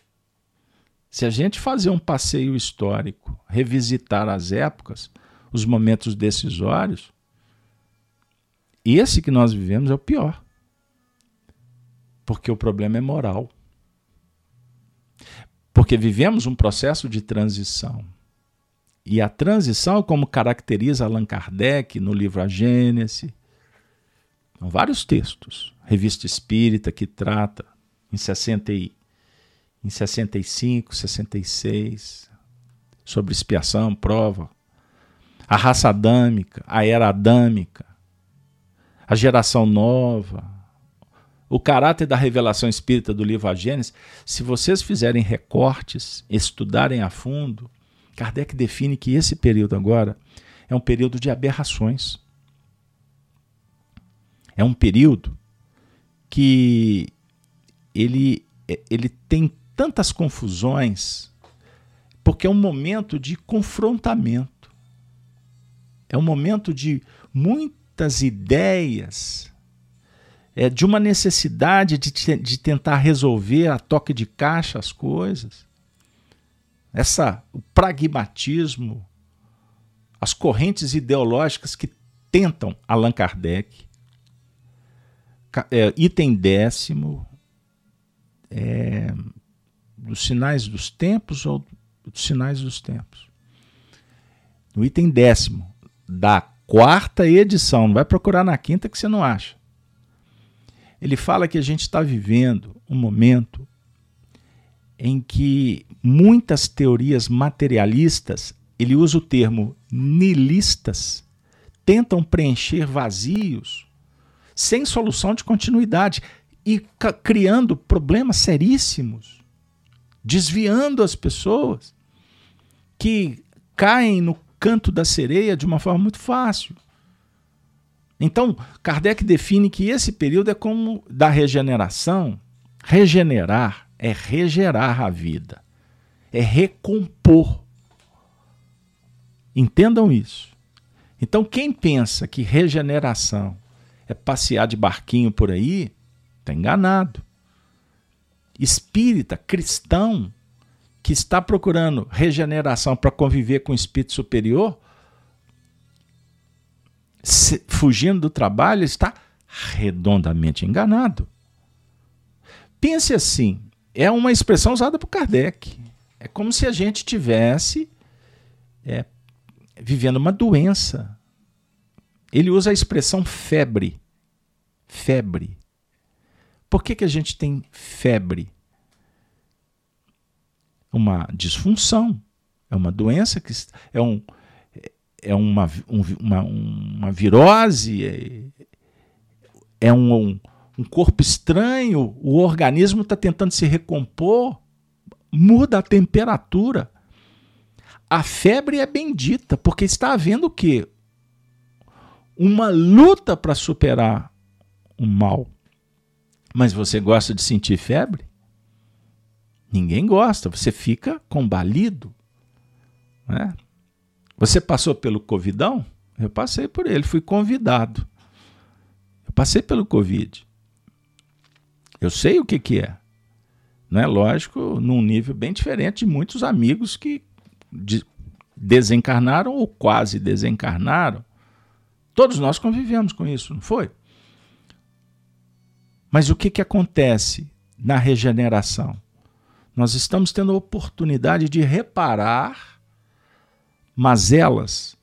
Se a gente fazer um passeio histórico, revisitar as épocas, os momentos decisórios, esse que nós vivemos é o pior. Porque o problema é moral. Porque vivemos um processo de transição. E a transição, como caracteriza Allan Kardec no livro A Gênese, são vários textos, Revista Espírita que trata em, 60 e, em 65, 66, sobre expiação, prova, a raça adâmica, a era adâmica, a geração nova, o caráter da revelação espírita do livro A Gênesis, se vocês fizerem recortes, estudarem a fundo, Kardec define que esse período agora é um período de aberrações. É um período que ele, ele tem tantas confusões, porque é um momento de confrontamento. É um momento de muitas ideias, é, de uma necessidade de, de tentar resolver a toque de caixa as coisas essa o pragmatismo, as correntes ideológicas que tentam Allan Kardec. É, item décimo é, dos sinais dos tempos ou dos sinais dos tempos. No item décimo da quarta edição, não vai procurar na quinta que você não acha. Ele fala que a gente está vivendo um momento em que muitas teorias materialistas, ele usa o termo nilistas, tentam preencher vazios sem solução de continuidade e criando problemas seríssimos, desviando as pessoas que caem no canto da sereia de uma forma muito fácil. Então, Kardec define que esse período é como da regeneração, regenerar é regerar a vida, é recompor. Entendam isso. Então, quem pensa que regeneração é passear de barquinho por aí, está enganado. Espírita, cristão, que está procurando regeneração para conviver com o espírito superior, fugindo do trabalho, está redondamente enganado. Pense assim: é uma expressão usada por Kardec. É como se a gente tivesse é, vivendo uma doença. Ele usa a expressão febre. Febre. Por que, que a gente tem febre? Uma disfunção. É uma doença que é, um, é uma, um, uma, uma virose, é, é um, um corpo estranho, o organismo está tentando se recompor, muda a temperatura. A febre é bendita, porque está havendo o quê? Uma luta para superar o mal. Mas você gosta de sentir febre? Ninguém gosta, você fica combalido. Né? Você passou pelo Covidão? Eu passei por ele, fui convidado. Eu passei pelo Covid. Eu sei o que, que é. Não é lógico, num nível bem diferente de muitos amigos que de, desencarnaram ou quase desencarnaram. Todos nós convivemos com isso, não foi? Mas o que, que acontece na regeneração? Nós estamos tendo a oportunidade de reparar mazelas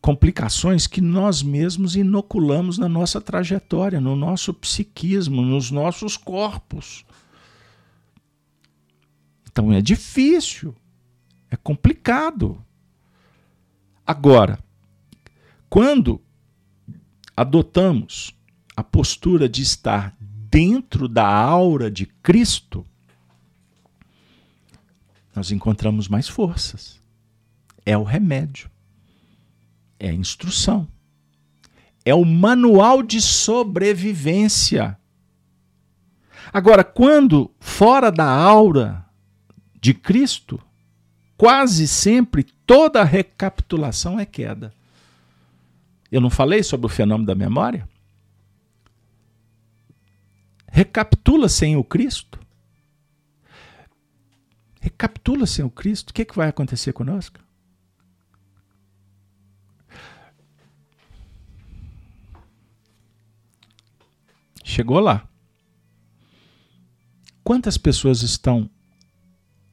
complicações que nós mesmos inoculamos na nossa trajetória, no nosso psiquismo, nos nossos corpos. Então é difícil, é complicado. Agora, quando adotamos a postura de estar dentro da aura de Cristo, nós encontramos mais forças. É o remédio é a instrução. É o manual de sobrevivência. Agora, quando fora da aura de Cristo, quase sempre toda recapitulação é queda. Eu não falei sobre o fenômeno da memória? Recapitula sem o Cristo? Recapitula sem o Cristo, o que, é que vai acontecer conosco? Chegou lá. Quantas pessoas estão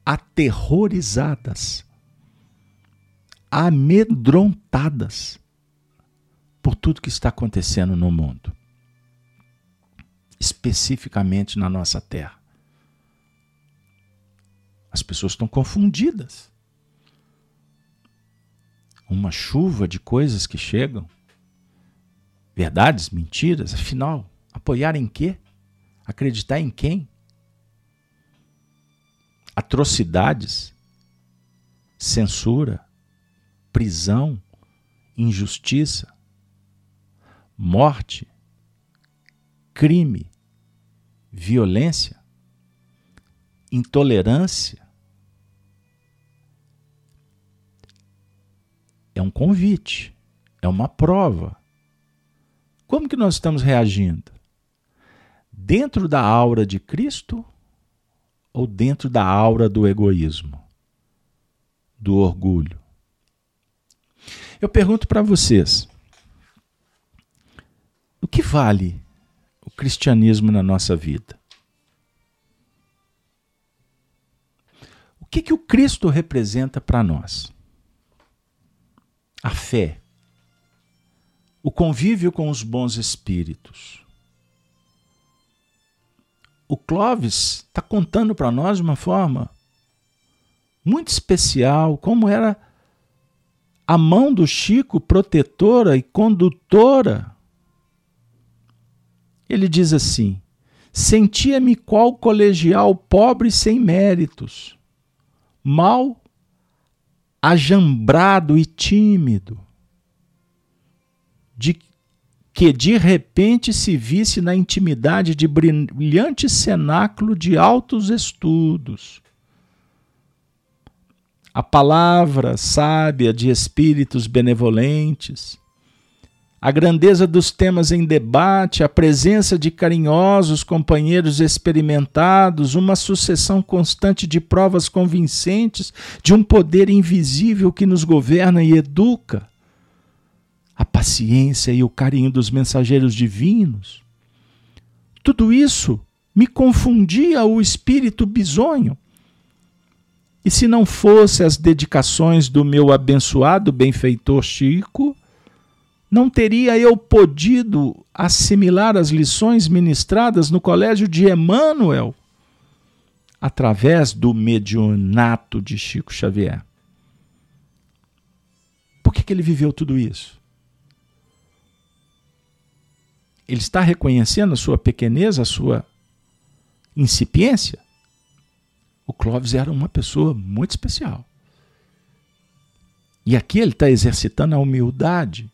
aterrorizadas, amedrontadas por tudo que está acontecendo no mundo, especificamente na nossa terra. As pessoas estão confundidas. Uma chuva de coisas que chegam, verdades, mentiras, afinal, apoiar em quê? Acreditar em quem? Atrocidades, censura, prisão, injustiça, morte, crime, violência, intolerância. É um convite, é uma prova. Como que nós estamos reagindo? Dentro da aura de Cristo ou dentro da aura do egoísmo, do orgulho? Eu pergunto para vocês: o que vale o cristianismo na nossa vida? O que, que o Cristo representa para nós? A fé, o convívio com os bons espíritos. O Clóvis está contando para nós de uma forma muito especial como era a mão do Chico protetora e condutora. Ele diz assim: Sentia-me qual colegial pobre sem méritos, mal ajambrado e tímido, de que de repente se visse na intimidade de brilhante cenáculo de altos estudos. A palavra sábia de espíritos benevolentes, a grandeza dos temas em debate, a presença de carinhosos companheiros experimentados, uma sucessão constante de provas convincentes de um poder invisível que nos governa e educa, a paciência e o carinho dos mensageiros divinos. Tudo isso me confundia o espírito bisonho e se não fosse as dedicações do meu abençoado benfeitor Chico, não teria eu podido assimilar as lições ministradas no colégio de Emmanuel através do medionato de Chico Xavier. Por que, que ele viveu tudo isso? Ele está reconhecendo a sua pequeneza, a sua incipiência? o Clóvis era uma pessoa muito especial. E aqui ele está exercitando a humildade.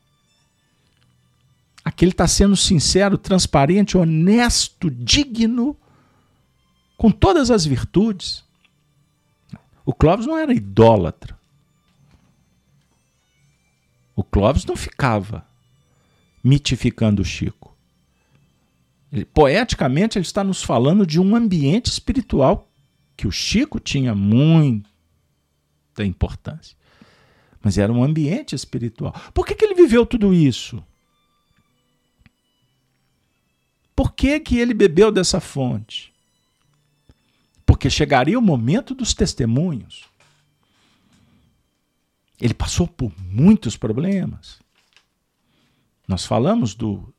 Aqui ele está sendo sincero, transparente, honesto, digno, com todas as virtudes. O Clóvis não era idólatra. O Clóvis não ficava mitificando o Chico. Ele, poeticamente, ele está nos falando de um ambiente espiritual que o Chico tinha muita importância. Mas era um ambiente espiritual. Por que, que ele viveu tudo isso? Por que, que ele bebeu dessa fonte? Porque chegaria o momento dos testemunhos. Ele passou por muitos problemas. Nós falamos do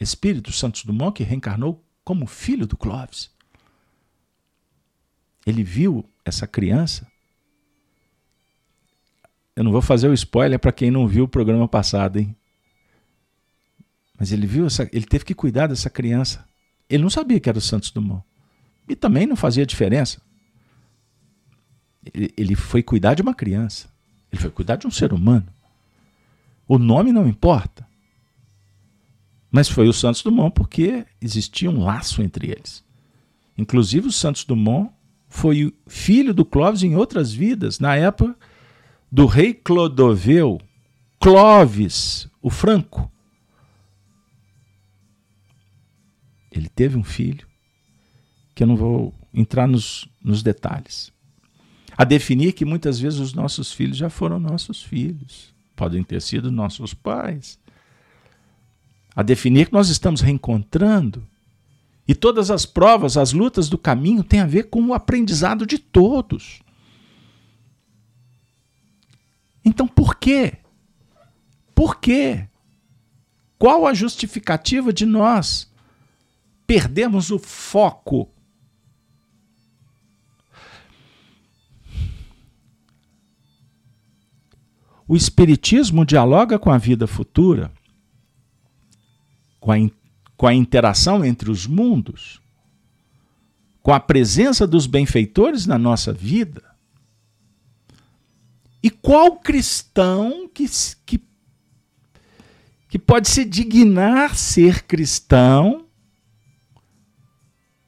Espírito Santos Dumont que reencarnou como filho do Clóvis. Ele viu essa criança. Eu não vou fazer o spoiler para quem não viu o programa passado, hein? Mas ele viu essa, ele teve que cuidar dessa criança. Ele não sabia que era o Santos Dumont. E também não fazia diferença. Ele, ele foi cuidar de uma criança. Ele foi cuidar de um ser humano. O nome não importa. Mas foi o Santos Dumont porque existia um laço entre eles. Inclusive o Santos Dumont foi filho do Clóvis em outras vidas, na época do rei Clodoveu, Clovis, o Franco. Ele teve um filho, que eu não vou entrar nos, nos detalhes. A definir que muitas vezes os nossos filhos já foram nossos filhos, podem ter sido nossos pais. A definir que nós estamos reencontrando E todas as provas, as lutas do caminho têm a ver com o aprendizado de todos. Então por quê? Por quê? Qual a justificativa de nós perdermos o foco? O Espiritismo dialoga com a vida futura, com a, com a interação entre os mundos, com a presença dos benfeitores na nossa vida. E qual cristão que, que que pode se dignar ser cristão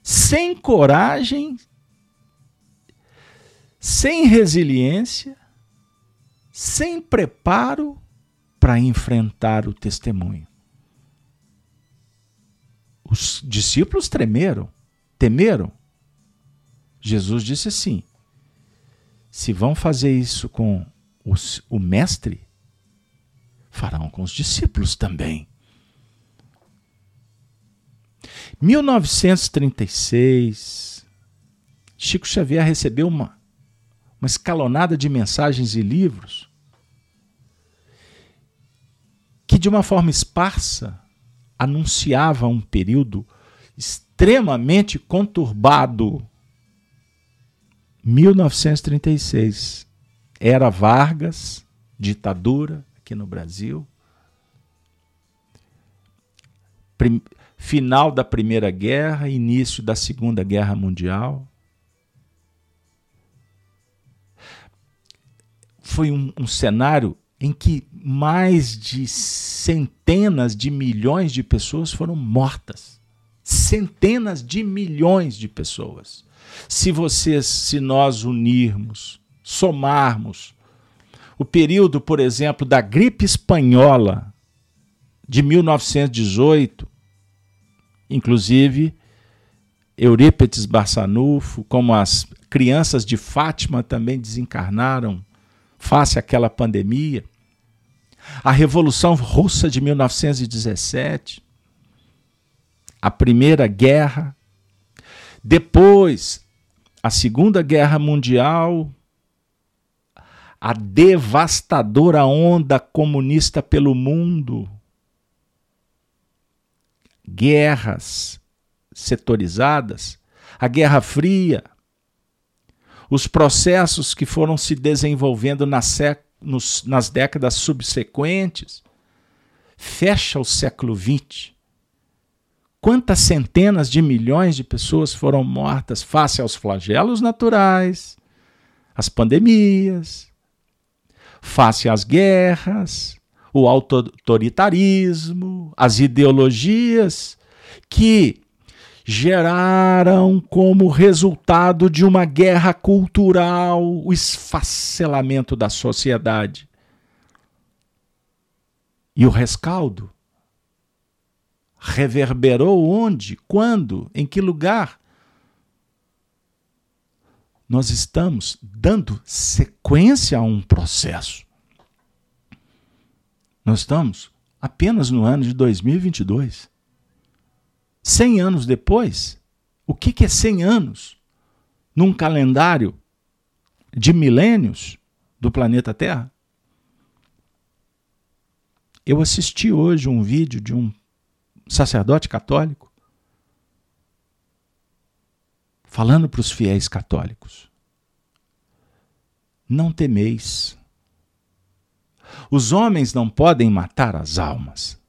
sem coragem, sem resiliência, sem preparo para enfrentar o testemunho. Os discípulos tremeram, temeram. Jesus disse assim: se vão fazer isso com os, o mestre, farão com os discípulos também. 1936, Chico Xavier recebeu uma, uma escalonada de mensagens e livros que, de uma forma esparsa, anunciava um período extremamente conturbado. 1936. Era Vargas, ditadura, aqui no Brasil. Prim final da Primeira Guerra, início da Segunda Guerra Mundial. Foi um, um cenário em que mais de centenas de milhões de pessoas foram mortas. Centenas de milhões de pessoas. Se vocês, se nós unirmos, somarmos o período, por exemplo, da gripe espanhola de 1918, inclusive Eurípetes Barçanufo, como as crianças de Fátima também desencarnaram face àquela pandemia. A Revolução Russa de 1917, a Primeira Guerra, depois a Segunda Guerra Mundial, a devastadora onda comunista pelo mundo, guerras setorizadas, a Guerra Fria, os processos que foram se desenvolvendo nas, nos, nas décadas subsequentes, fecha o século XX. Quantas centenas de milhões de pessoas foram mortas face aos flagelos naturais, às pandemias, face às guerras, o autoritarismo, as ideologias que geraram como resultado de uma guerra cultural o esfacelamento da sociedade. E o rescaldo reverberou onde, quando, em que lugar? nós estamos dando sequência a um processo. Nós estamos apenas no ano de 2022. 100 anos depois, o que é 100 anos num calendário de milênios do planeta Terra? Eu assisti hoje um vídeo de um sacerdote católico falando para os fiéis católicos: Não temeis. Os homens não podem matar as almas.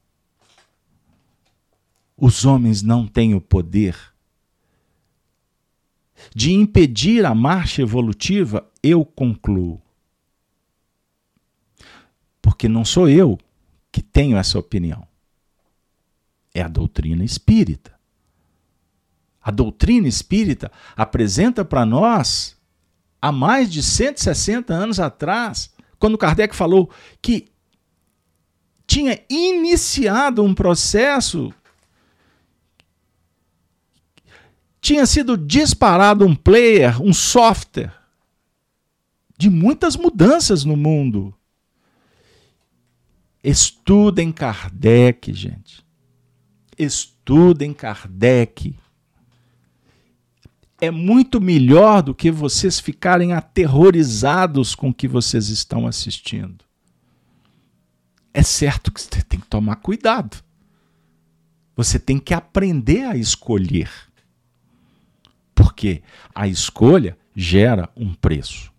Os homens não têm o poder de impedir a marcha evolutiva, eu concluo. Porque não sou eu que tenho essa opinião. É a doutrina espírita. A doutrina espírita apresenta para nós, há mais de 160 anos atrás, quando Kardec falou que tinha iniciado um processo, tinha sido disparado um player, um software de muitas mudanças no mundo. Estudem Kardec, gente. Estudem Kardec é muito melhor do que vocês ficarem aterrorizados com o que vocês estão assistindo. É certo que você tem que tomar cuidado. Você tem que aprender a escolher. Porque a escolha gera um preço.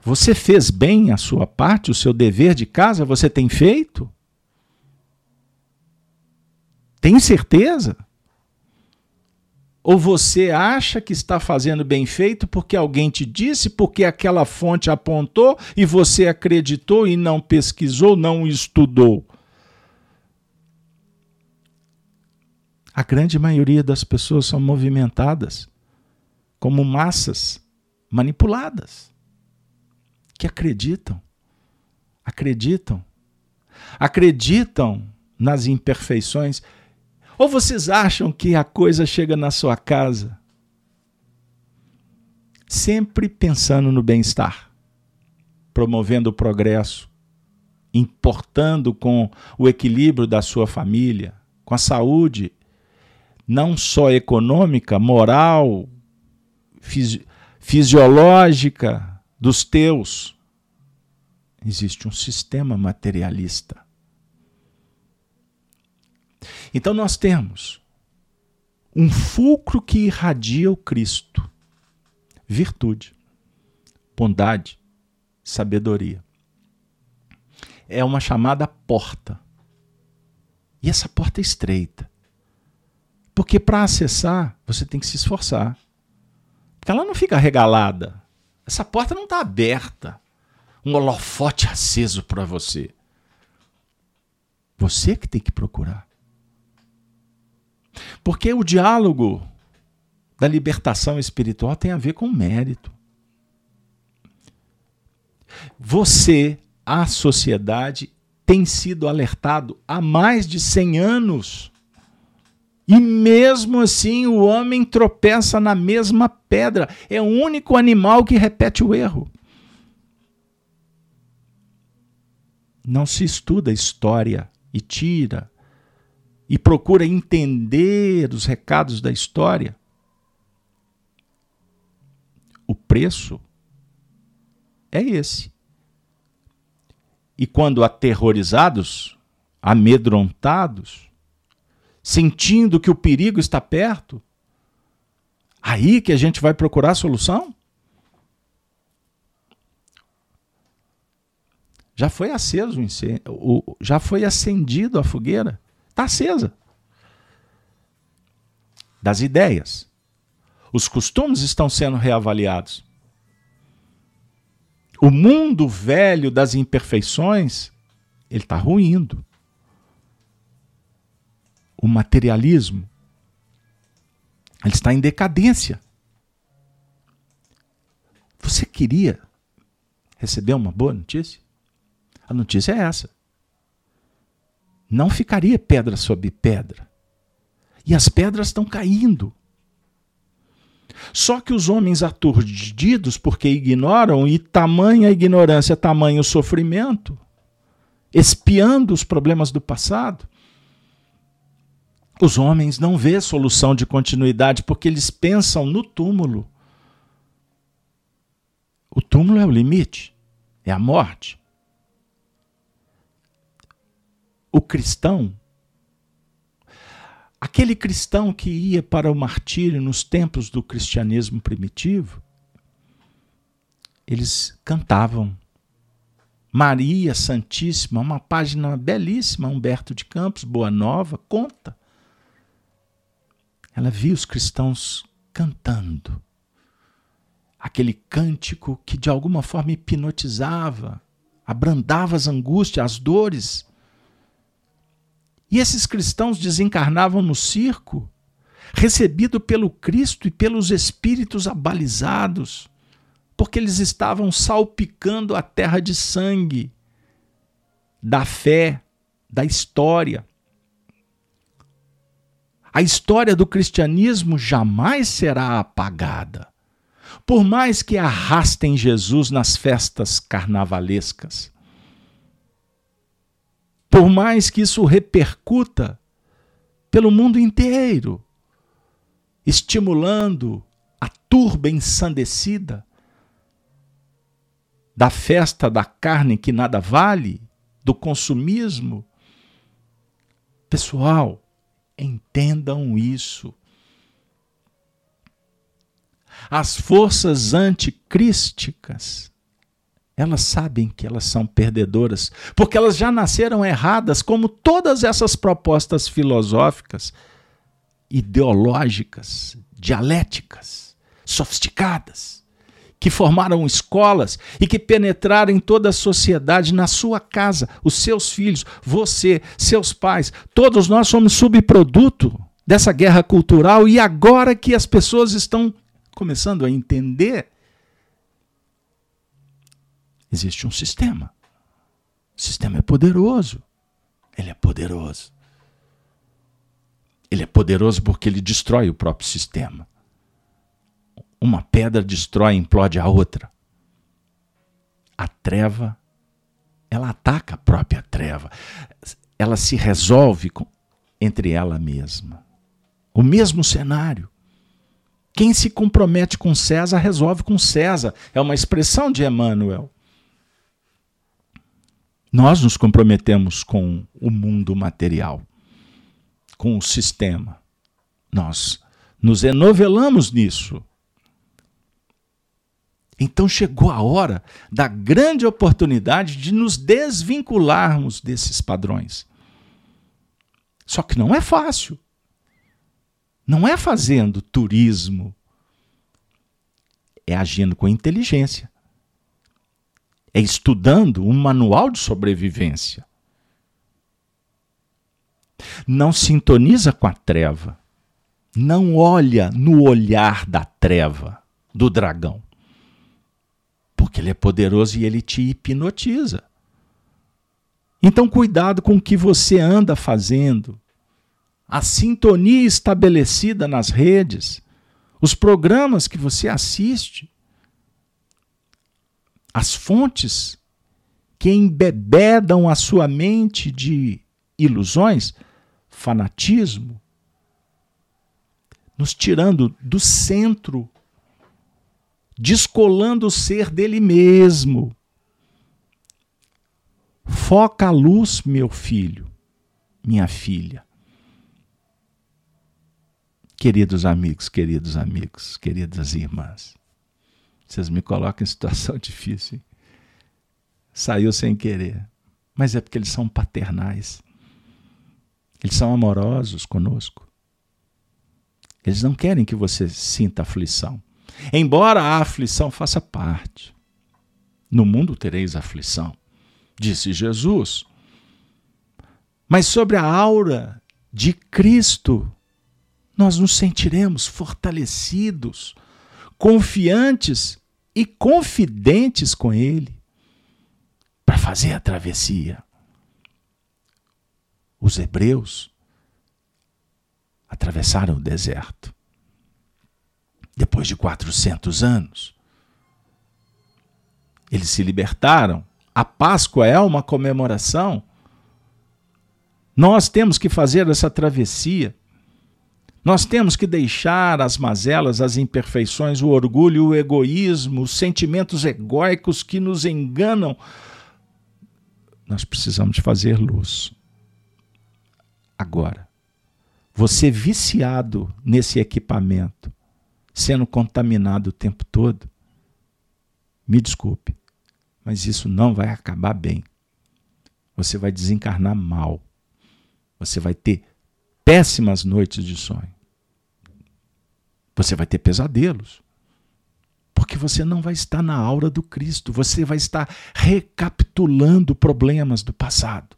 Você fez bem a sua parte, o seu dever de casa, você tem feito? Tem certeza? Ou você acha que está fazendo bem feito porque alguém te disse, porque aquela fonte apontou e você acreditou e não pesquisou, não estudou? A grande maioria das pessoas são movimentadas como massas manipuladas que acreditam. Acreditam. Acreditam nas imperfeições. Ou vocês acham que a coisa chega na sua casa sempre pensando no bem-estar, promovendo o progresso, importando com o equilíbrio da sua família, com a saúde não só econômica, moral, fisi fisiológica dos teus. Existe um sistema materialista. Então nós temos um fulcro que irradia o Cristo: virtude, bondade, sabedoria. É uma chamada porta. E essa porta é estreita. Porque para acessar, você tem que se esforçar. Porque ela não fica regalada. Essa porta não está aberta. Um holofote aceso para você. Você que tem que procurar. Porque o diálogo da libertação espiritual tem a ver com mérito. Você, a sociedade, tem sido alertado há mais de 100 anos e mesmo assim o homem tropeça na mesma pedra. É o único animal que repete o erro. Não se estuda história e tira e procura entender os recados da história. O preço é esse. E quando aterrorizados, amedrontados, sentindo que o perigo está perto, aí que a gente vai procurar a solução? Já foi aceso o incêndio, já foi acendido a fogueira, está acesa. Das ideias. Os costumes estão sendo reavaliados. O mundo velho das imperfeições, ele está ruindo o materialismo, ele está em decadência. Você queria receber uma boa notícia? A notícia é essa. Não ficaria pedra sobre pedra. E as pedras estão caindo. Só que os homens aturdidos, porque ignoram, e tamanha ignorância, tamanho sofrimento, espiando os problemas do passado, os homens não vê solução de continuidade porque eles pensam no túmulo. O túmulo é o limite, é a morte. O cristão, aquele cristão que ia para o martírio nos tempos do cristianismo primitivo, eles cantavam Maria Santíssima, uma página belíssima, Humberto de Campos, Boa Nova, conta ela via os cristãos cantando. Aquele cântico que de alguma forma hipnotizava, abrandava as angústias, as dores. E esses cristãos desencarnavam no circo, recebido pelo Cristo e pelos espíritos abalizados, porque eles estavam salpicando a terra de sangue, da fé, da história. A história do cristianismo jamais será apagada. Por mais que arrastem Jesus nas festas carnavalescas, por mais que isso repercuta pelo mundo inteiro, estimulando a turba ensandecida da festa da carne que nada vale, do consumismo. Pessoal, entendam isso. As forças anticrísticas, elas sabem que elas são perdedoras, porque elas já nasceram erradas, como todas essas propostas filosóficas, ideológicas, dialéticas, sofisticadas, que formaram escolas e que penetraram em toda a sociedade, na sua casa, os seus filhos, você, seus pais, todos nós somos subproduto dessa guerra cultural e agora que as pessoas estão começando a entender, existe um sistema. O sistema é poderoso. Ele é poderoso. Ele é poderoso porque ele destrói o próprio sistema. Uma pedra destrói e implode a outra. A treva, ela ataca a própria treva. Ela se resolve com, entre ela mesma. O mesmo cenário. Quem se compromete com César resolve com César. É uma expressão de Emmanuel. Nós nos comprometemos com o mundo material, com o sistema. Nós nos enovelamos nisso. Então chegou a hora da grande oportunidade de nos desvincularmos desses padrões. Só que não é fácil. Não é fazendo turismo, é agindo com inteligência. É estudando um manual de sobrevivência. Não sintoniza com a treva. Não olha no olhar da treva, do dragão. Porque ele é poderoso e ele te hipnotiza. Então, cuidado com o que você anda fazendo a sintonia estabelecida nas redes, os programas que você assiste, as fontes que embebedam a sua mente de ilusões, fanatismo, nos tirando do centro, descolando o ser dele mesmo. Foca a luz, meu filho, minha filha. Queridos amigos, queridos amigos, queridas irmãs, vocês me colocam em situação difícil. Hein? Saiu sem querer, mas é porque eles são paternais. Eles são amorosos conosco. Eles não querem que você sinta aflição. Embora a aflição faça parte. No mundo tereis aflição, disse Jesus. Mas sobre a aura de Cristo nós nos sentiremos fortalecidos, confiantes e confidentes com Ele para fazer a travessia. Os hebreus atravessaram o deserto depois de 400 anos. Eles se libertaram. A Páscoa é uma comemoração. Nós temos que fazer essa travessia. Nós temos que deixar as mazelas, as imperfeições, o orgulho, o egoísmo, os sentimentos egóicos que nos enganam. Nós precisamos fazer luz. Agora, você viciado nesse equipamento, sendo contaminado o tempo todo, me desculpe, mas isso não vai acabar bem. Você vai desencarnar mal. Você vai ter péssimas noites de sonho. Você vai ter pesadelos. Porque você não vai estar na aura do Cristo, você vai estar recapitulando problemas do passado.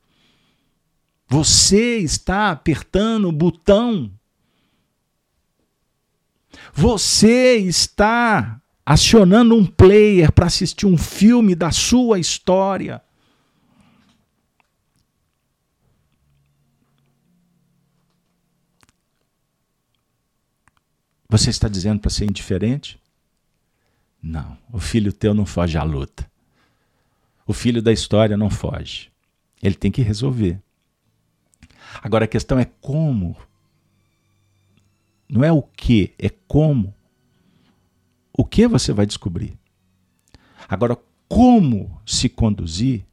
Você está apertando o botão. Você está acionando um player para assistir um filme da sua história. Você está dizendo para ser indiferente? Não, o filho teu não foge à luta. O filho da história não foge. Ele tem que resolver. Agora a questão é como Não é o que, é como. O que você vai descobrir. Agora, como se conduzir,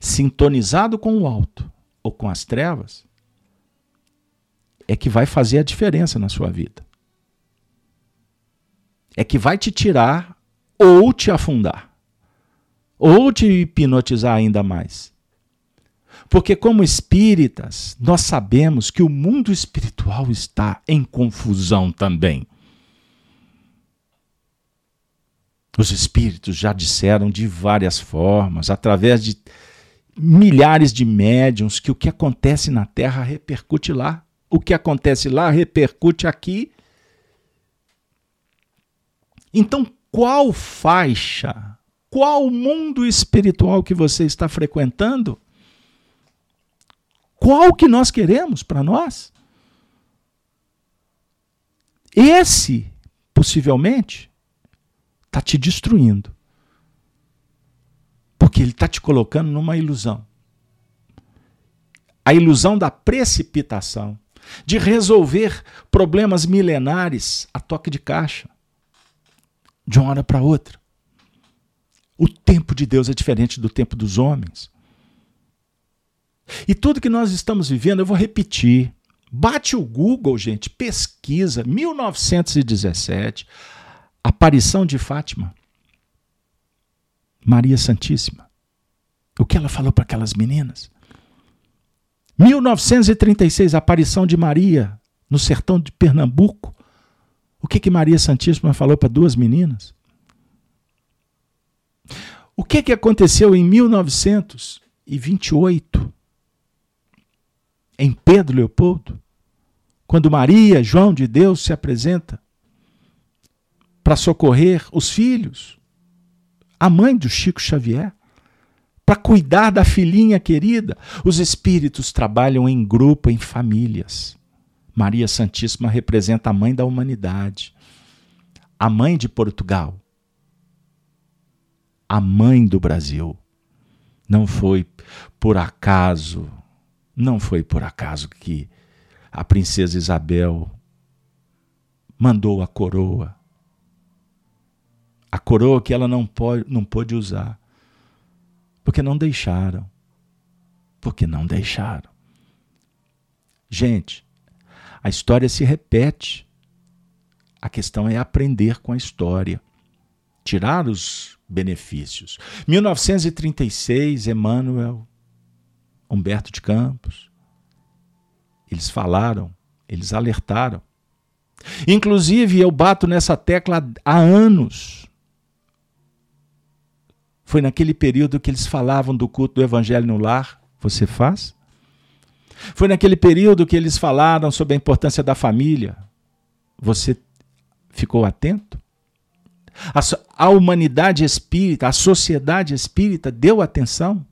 sintonizado com o alto ou com as trevas, é que vai fazer a diferença na sua vida. É que vai te tirar ou te afundar, ou te hipnotizar ainda mais. Porque, como espíritas, nós sabemos que o mundo espiritual está em confusão também. Os espíritos já disseram de várias formas, através de milhares de médiums, que o que acontece na Terra repercute lá. O que acontece lá repercute aqui. Então, qual faixa, qual mundo espiritual que você está frequentando? Qual que nós queremos para nós? Esse, possivelmente, está te destruindo. Porque ele está te colocando numa ilusão. A ilusão da precipitação, de resolver problemas milenares a toque de caixa, de uma hora para outra. O tempo de Deus é diferente do tempo dos homens. E tudo que nós estamos vivendo, eu vou repetir. Bate o Google, gente, pesquisa, 1917, aparição de Fátima. Maria Santíssima. O que ela falou para aquelas meninas? 1936, aparição de Maria no sertão de Pernambuco. O que, que Maria Santíssima falou para duas meninas? O que, que aconteceu em 1928? Em Pedro Leopoldo, quando Maria, João de Deus, se apresenta para socorrer os filhos, a mãe do Chico Xavier, para cuidar da filhinha querida. Os espíritos trabalham em grupo, em famílias. Maria Santíssima representa a mãe da humanidade, a mãe de Portugal, a mãe do Brasil. Não foi por acaso não foi por acaso que a princesa Isabel mandou a coroa. A coroa que ela não, pode, não pôde usar. Porque não deixaram. Porque não deixaram. Gente, a história se repete. A questão é aprender com a história. Tirar os benefícios. 1936, Emmanuel Humberto de Campos. Eles falaram, eles alertaram. Inclusive, eu bato nessa tecla há anos. Foi naquele período que eles falavam do culto do evangelho no lar. Você faz? Foi naquele período que eles falaram sobre a importância da família. Você ficou atento? A, a humanidade espírita, a sociedade espírita deu atenção?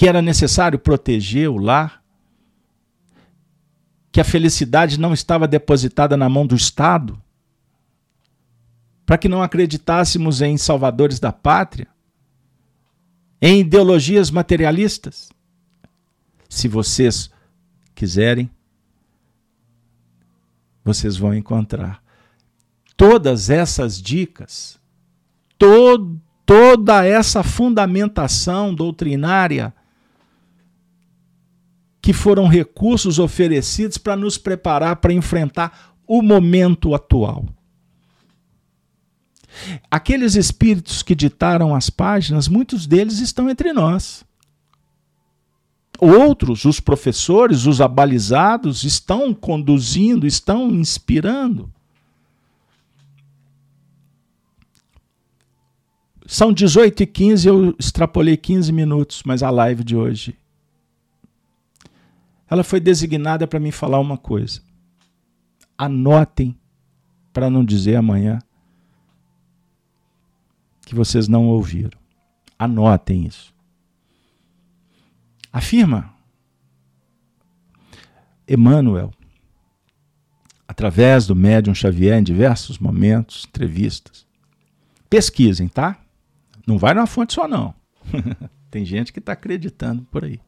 Que era necessário proteger o lar, que a felicidade não estava depositada na mão do Estado, para que não acreditássemos em salvadores da pátria, em ideologias materialistas. Se vocês quiserem, vocês vão encontrar todas essas dicas, todo, toda essa fundamentação doutrinária que foram recursos oferecidos para nos preparar para enfrentar o momento atual. Aqueles espíritos que ditaram as páginas, muitos deles estão entre nós. Outros, os professores, os abalizados, estão conduzindo, estão inspirando. São 18 e 15, eu extrapolei 15 minutos, mas a live de hoje ela foi designada para me falar uma coisa. Anotem, para não dizer amanhã que vocês não ouviram. Anotem isso. Afirma Emmanuel, através do médium Xavier, em diversos momentos, entrevistas. Pesquisem, tá? Não vai numa fonte só, não. Tem gente que está acreditando por aí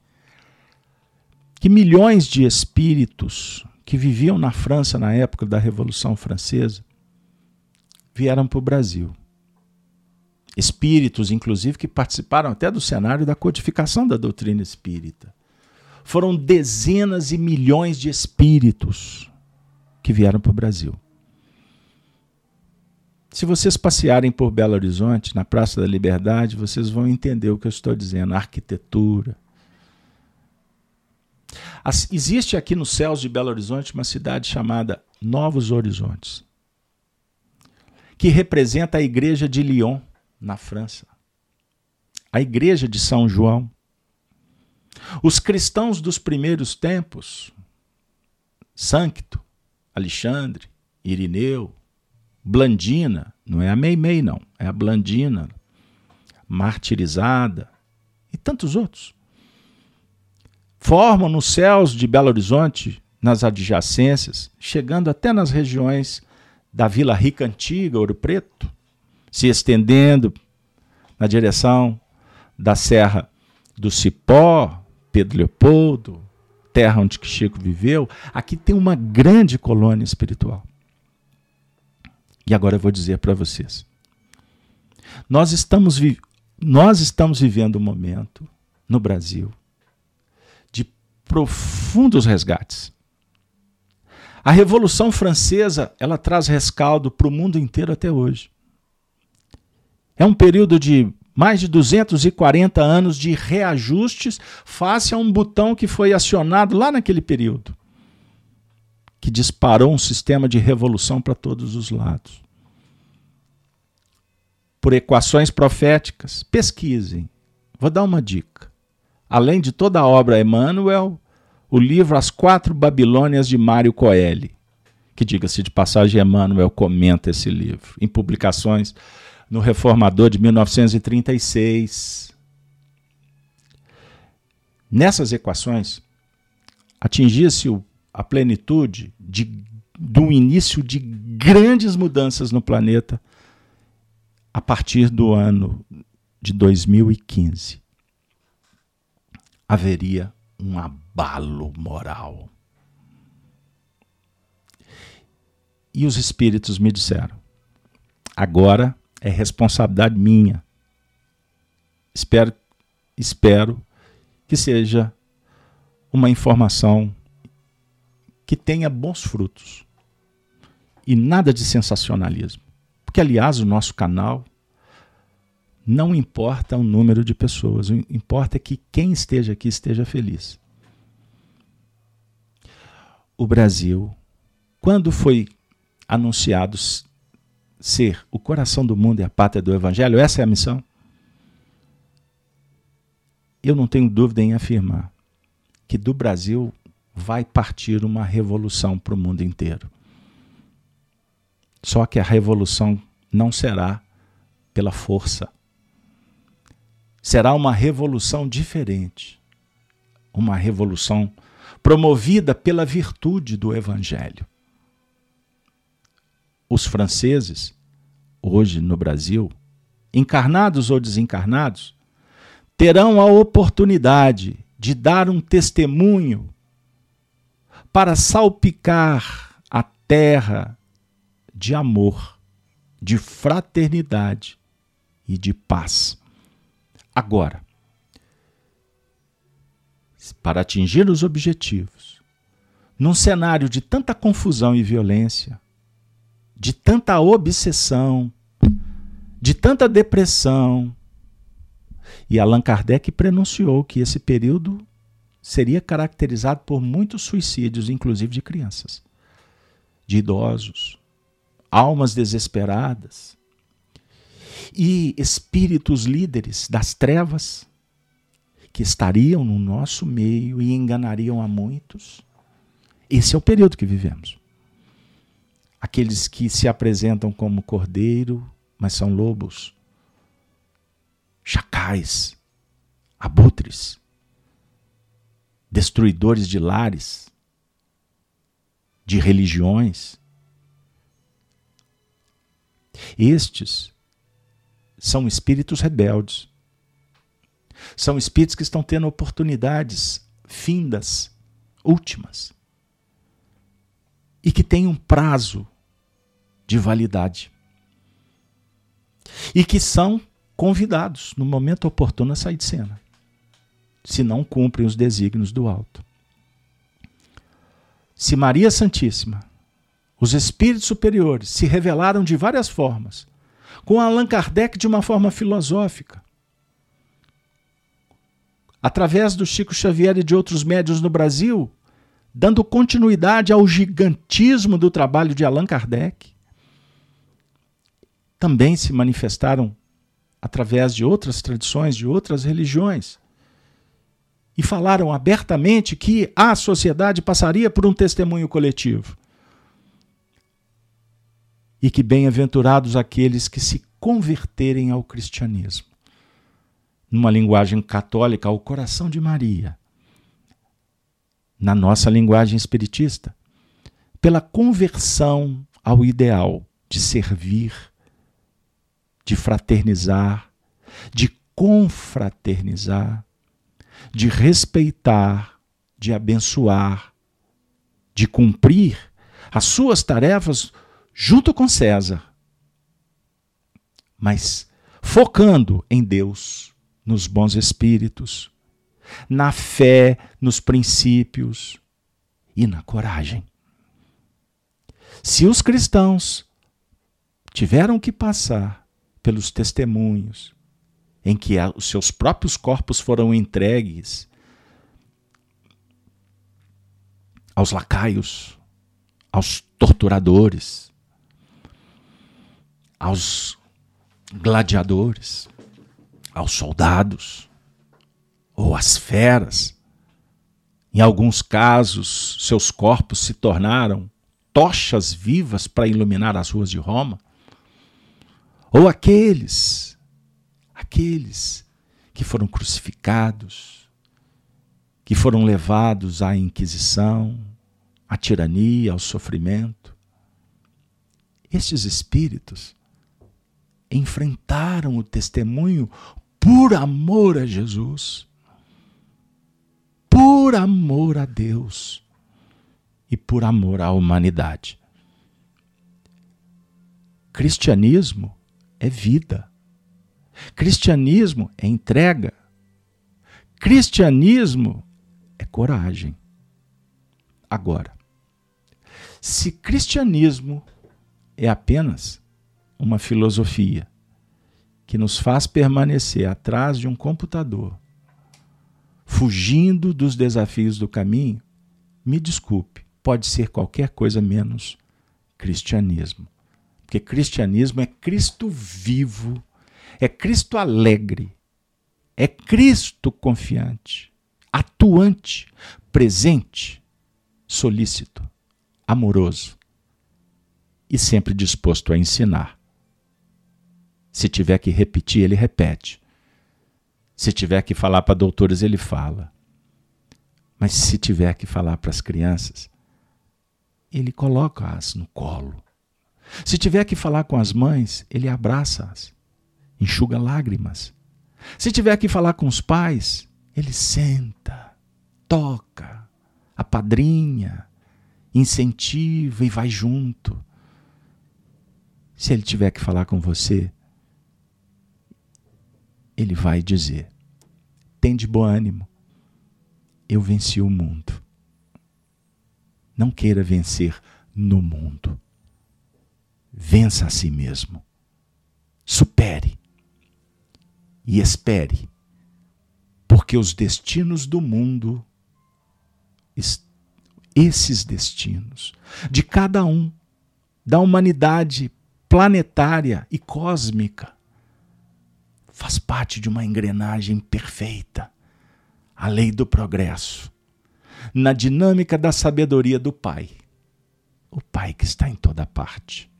que milhões de espíritos que viviam na França na época da Revolução Francesa vieram para o Brasil. Espíritos, inclusive, que participaram até do cenário da codificação da doutrina espírita. Foram dezenas e milhões de espíritos que vieram para o Brasil. Se vocês passearem por Belo Horizonte, na Praça da Liberdade, vocês vão entender o que eu estou dizendo. A arquitetura. Existe aqui nos céus de Belo Horizonte uma cidade chamada Novos Horizontes, que representa a igreja de Lyon, na França. A igreja de São João. Os cristãos dos primeiros tempos, Sancto, Alexandre, Irineu, Blandina, não é a Meimei, não, é a Blandina, martirizada e tantos outros. Formam nos céus de Belo Horizonte, nas adjacências, chegando até nas regiões da Vila Rica Antiga, Ouro Preto, se estendendo na direção da Serra do Cipó, Pedro Leopoldo, terra onde Chico viveu, aqui tem uma grande colônia espiritual. E agora eu vou dizer para vocês. Nós estamos, nós estamos vivendo um momento no Brasil profundos resgates. A Revolução Francesa ela traz rescaldo para o mundo inteiro até hoje. É um período de mais de 240 anos de reajustes face a um botão que foi acionado lá naquele período que disparou um sistema de revolução para todos os lados. Por equações proféticas, pesquisem. Vou dar uma dica. Além de toda a obra Emmanuel, o livro As Quatro Babilônias de Mário Coelho, que diga-se de passagem, Emmanuel comenta esse livro, em publicações no Reformador de 1936. Nessas equações, atingia-se a plenitude de, do início de grandes mudanças no planeta a partir do ano de 2015. Haveria um abalo moral. E os espíritos me disseram: agora é responsabilidade minha. Espero, espero que seja uma informação que tenha bons frutos. E nada de sensacionalismo. Porque, aliás, o nosso canal não importa o número de pessoas, o importa é que quem esteja aqui esteja feliz. O Brasil, quando foi anunciado ser o coração do mundo e a pátria do Evangelho, essa é a missão. Eu não tenho dúvida em afirmar que do Brasil vai partir uma revolução para o mundo inteiro. Só que a revolução não será pela força. Será uma revolução diferente. Uma revolução promovida pela virtude do Evangelho. Os franceses, hoje no Brasil, encarnados ou desencarnados, terão a oportunidade de dar um testemunho para salpicar a terra de amor, de fraternidade e de paz. Agora, para atingir os objetivos, num cenário de tanta confusão e violência, de tanta obsessão, de tanta depressão, e Allan Kardec prenunciou que esse período seria caracterizado por muitos suicídios, inclusive de crianças, de idosos, almas desesperadas e espíritos líderes das trevas que estariam no nosso meio e enganariam a muitos. Esse é o período que vivemos. Aqueles que se apresentam como cordeiro, mas são lobos, chacais, abutres destruidores de lares, de religiões. Estes são espíritos rebeldes. São espíritos que estão tendo oportunidades findas, últimas. e que têm um prazo de validade. E que são convidados, no momento oportuno, a sair de cena, se não cumprem os desígnios do alto. Se Maria Santíssima, os espíritos superiores, se revelaram de várias formas, com Allan Kardec de uma forma filosófica, através do Chico Xavier e de outros médios no Brasil, dando continuidade ao gigantismo do trabalho de Allan Kardec, também se manifestaram através de outras tradições, de outras religiões. E falaram abertamente que a sociedade passaria por um testemunho coletivo. E que bem-aventurados aqueles que se converterem ao cristianismo. Numa linguagem católica, ao coração de Maria. Na nossa linguagem espiritista, pela conversão ao ideal de servir de fraternizar, de confraternizar, de respeitar, de abençoar, de cumprir as suas tarefas junto com César, mas focando em Deus, nos bons espíritos, na fé, nos princípios e na coragem. Se os cristãos tiveram que passar pelos testemunhos, em que os seus próprios corpos foram entregues aos lacaios, aos torturadores, aos gladiadores, aos soldados ou às feras. Em alguns casos, seus corpos se tornaram tochas vivas para iluminar as ruas de Roma. Ou aqueles, aqueles que foram crucificados, que foram levados à Inquisição, à tirania, ao sofrimento. Estes espíritos enfrentaram o testemunho por amor a Jesus, por amor a Deus e por amor à humanidade. Cristianismo é vida. Cristianismo é entrega. Cristianismo é coragem. Agora, se cristianismo é apenas uma filosofia que nos faz permanecer atrás de um computador, fugindo dos desafios do caminho, me desculpe, pode ser qualquer coisa menos cristianismo. Porque cristianismo é Cristo vivo, é Cristo alegre, é Cristo confiante, atuante, presente, solícito, amoroso e sempre disposto a ensinar. Se tiver que repetir, ele repete. Se tiver que falar para doutores, ele fala. Mas se tiver que falar para as crianças, ele coloca-as no colo se tiver que falar com as mães, ele abraça-as, enxuga lágrimas. Se tiver que falar com os pais, ele senta, toca, apadrinha, incentiva e vai junto. Se ele tiver que falar com você, ele vai dizer: tem de bom ânimo, eu venci o mundo. Não queira vencer no mundo. Vença a si mesmo. Supere. E espere. Porque os destinos do mundo, esses destinos, de cada um, da humanidade planetária e cósmica, faz parte de uma engrenagem perfeita a lei do progresso, na dinâmica da sabedoria do Pai, o Pai que está em toda parte.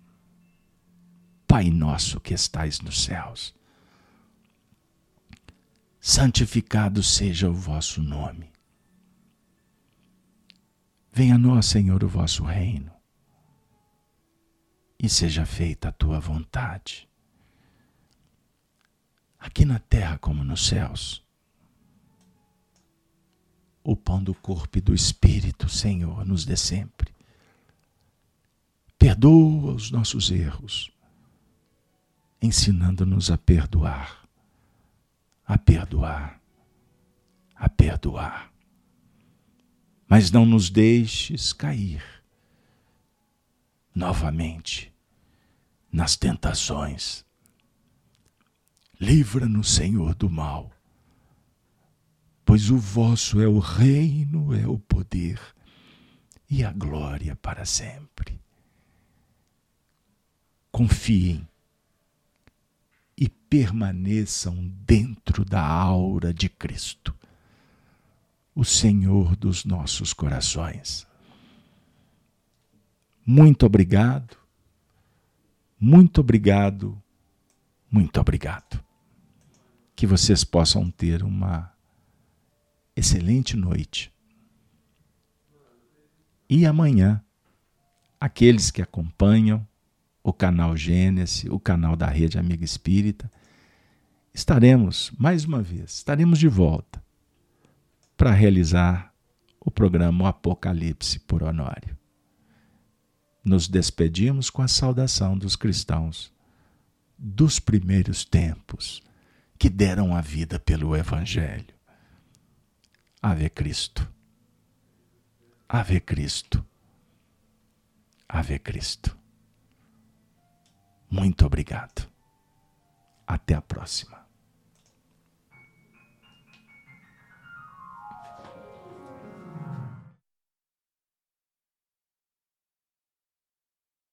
Pai nosso que estais nos céus, santificado seja o vosso nome. Venha a nós, Senhor, o vosso reino, e seja feita a tua vontade, aqui na terra como nos céus. O pão do corpo e do espírito, Senhor, nos dê sempre. perdoa os nossos erros, ensinando-nos a perdoar, a perdoar, a perdoar. Mas não nos deixes cair novamente nas tentações. Livra-nos, Senhor, do mal, pois o vosso é o reino, é o poder e a glória para sempre. Confiem e permaneçam dentro da aura de Cristo, o Senhor dos nossos corações. Muito obrigado, muito obrigado, muito obrigado. Que vocês possam ter uma excelente noite e amanhã, aqueles que acompanham o canal Gênesis, o canal da Rede Amiga Espírita, estaremos, mais uma vez, estaremos de volta para realizar o programa Apocalipse por Honório. Nos despedimos com a saudação dos cristãos dos primeiros tempos que deram a vida pelo Evangelho. Ave Cristo. Ave Cristo. Ave Cristo. Muito obrigado. Até a próxima.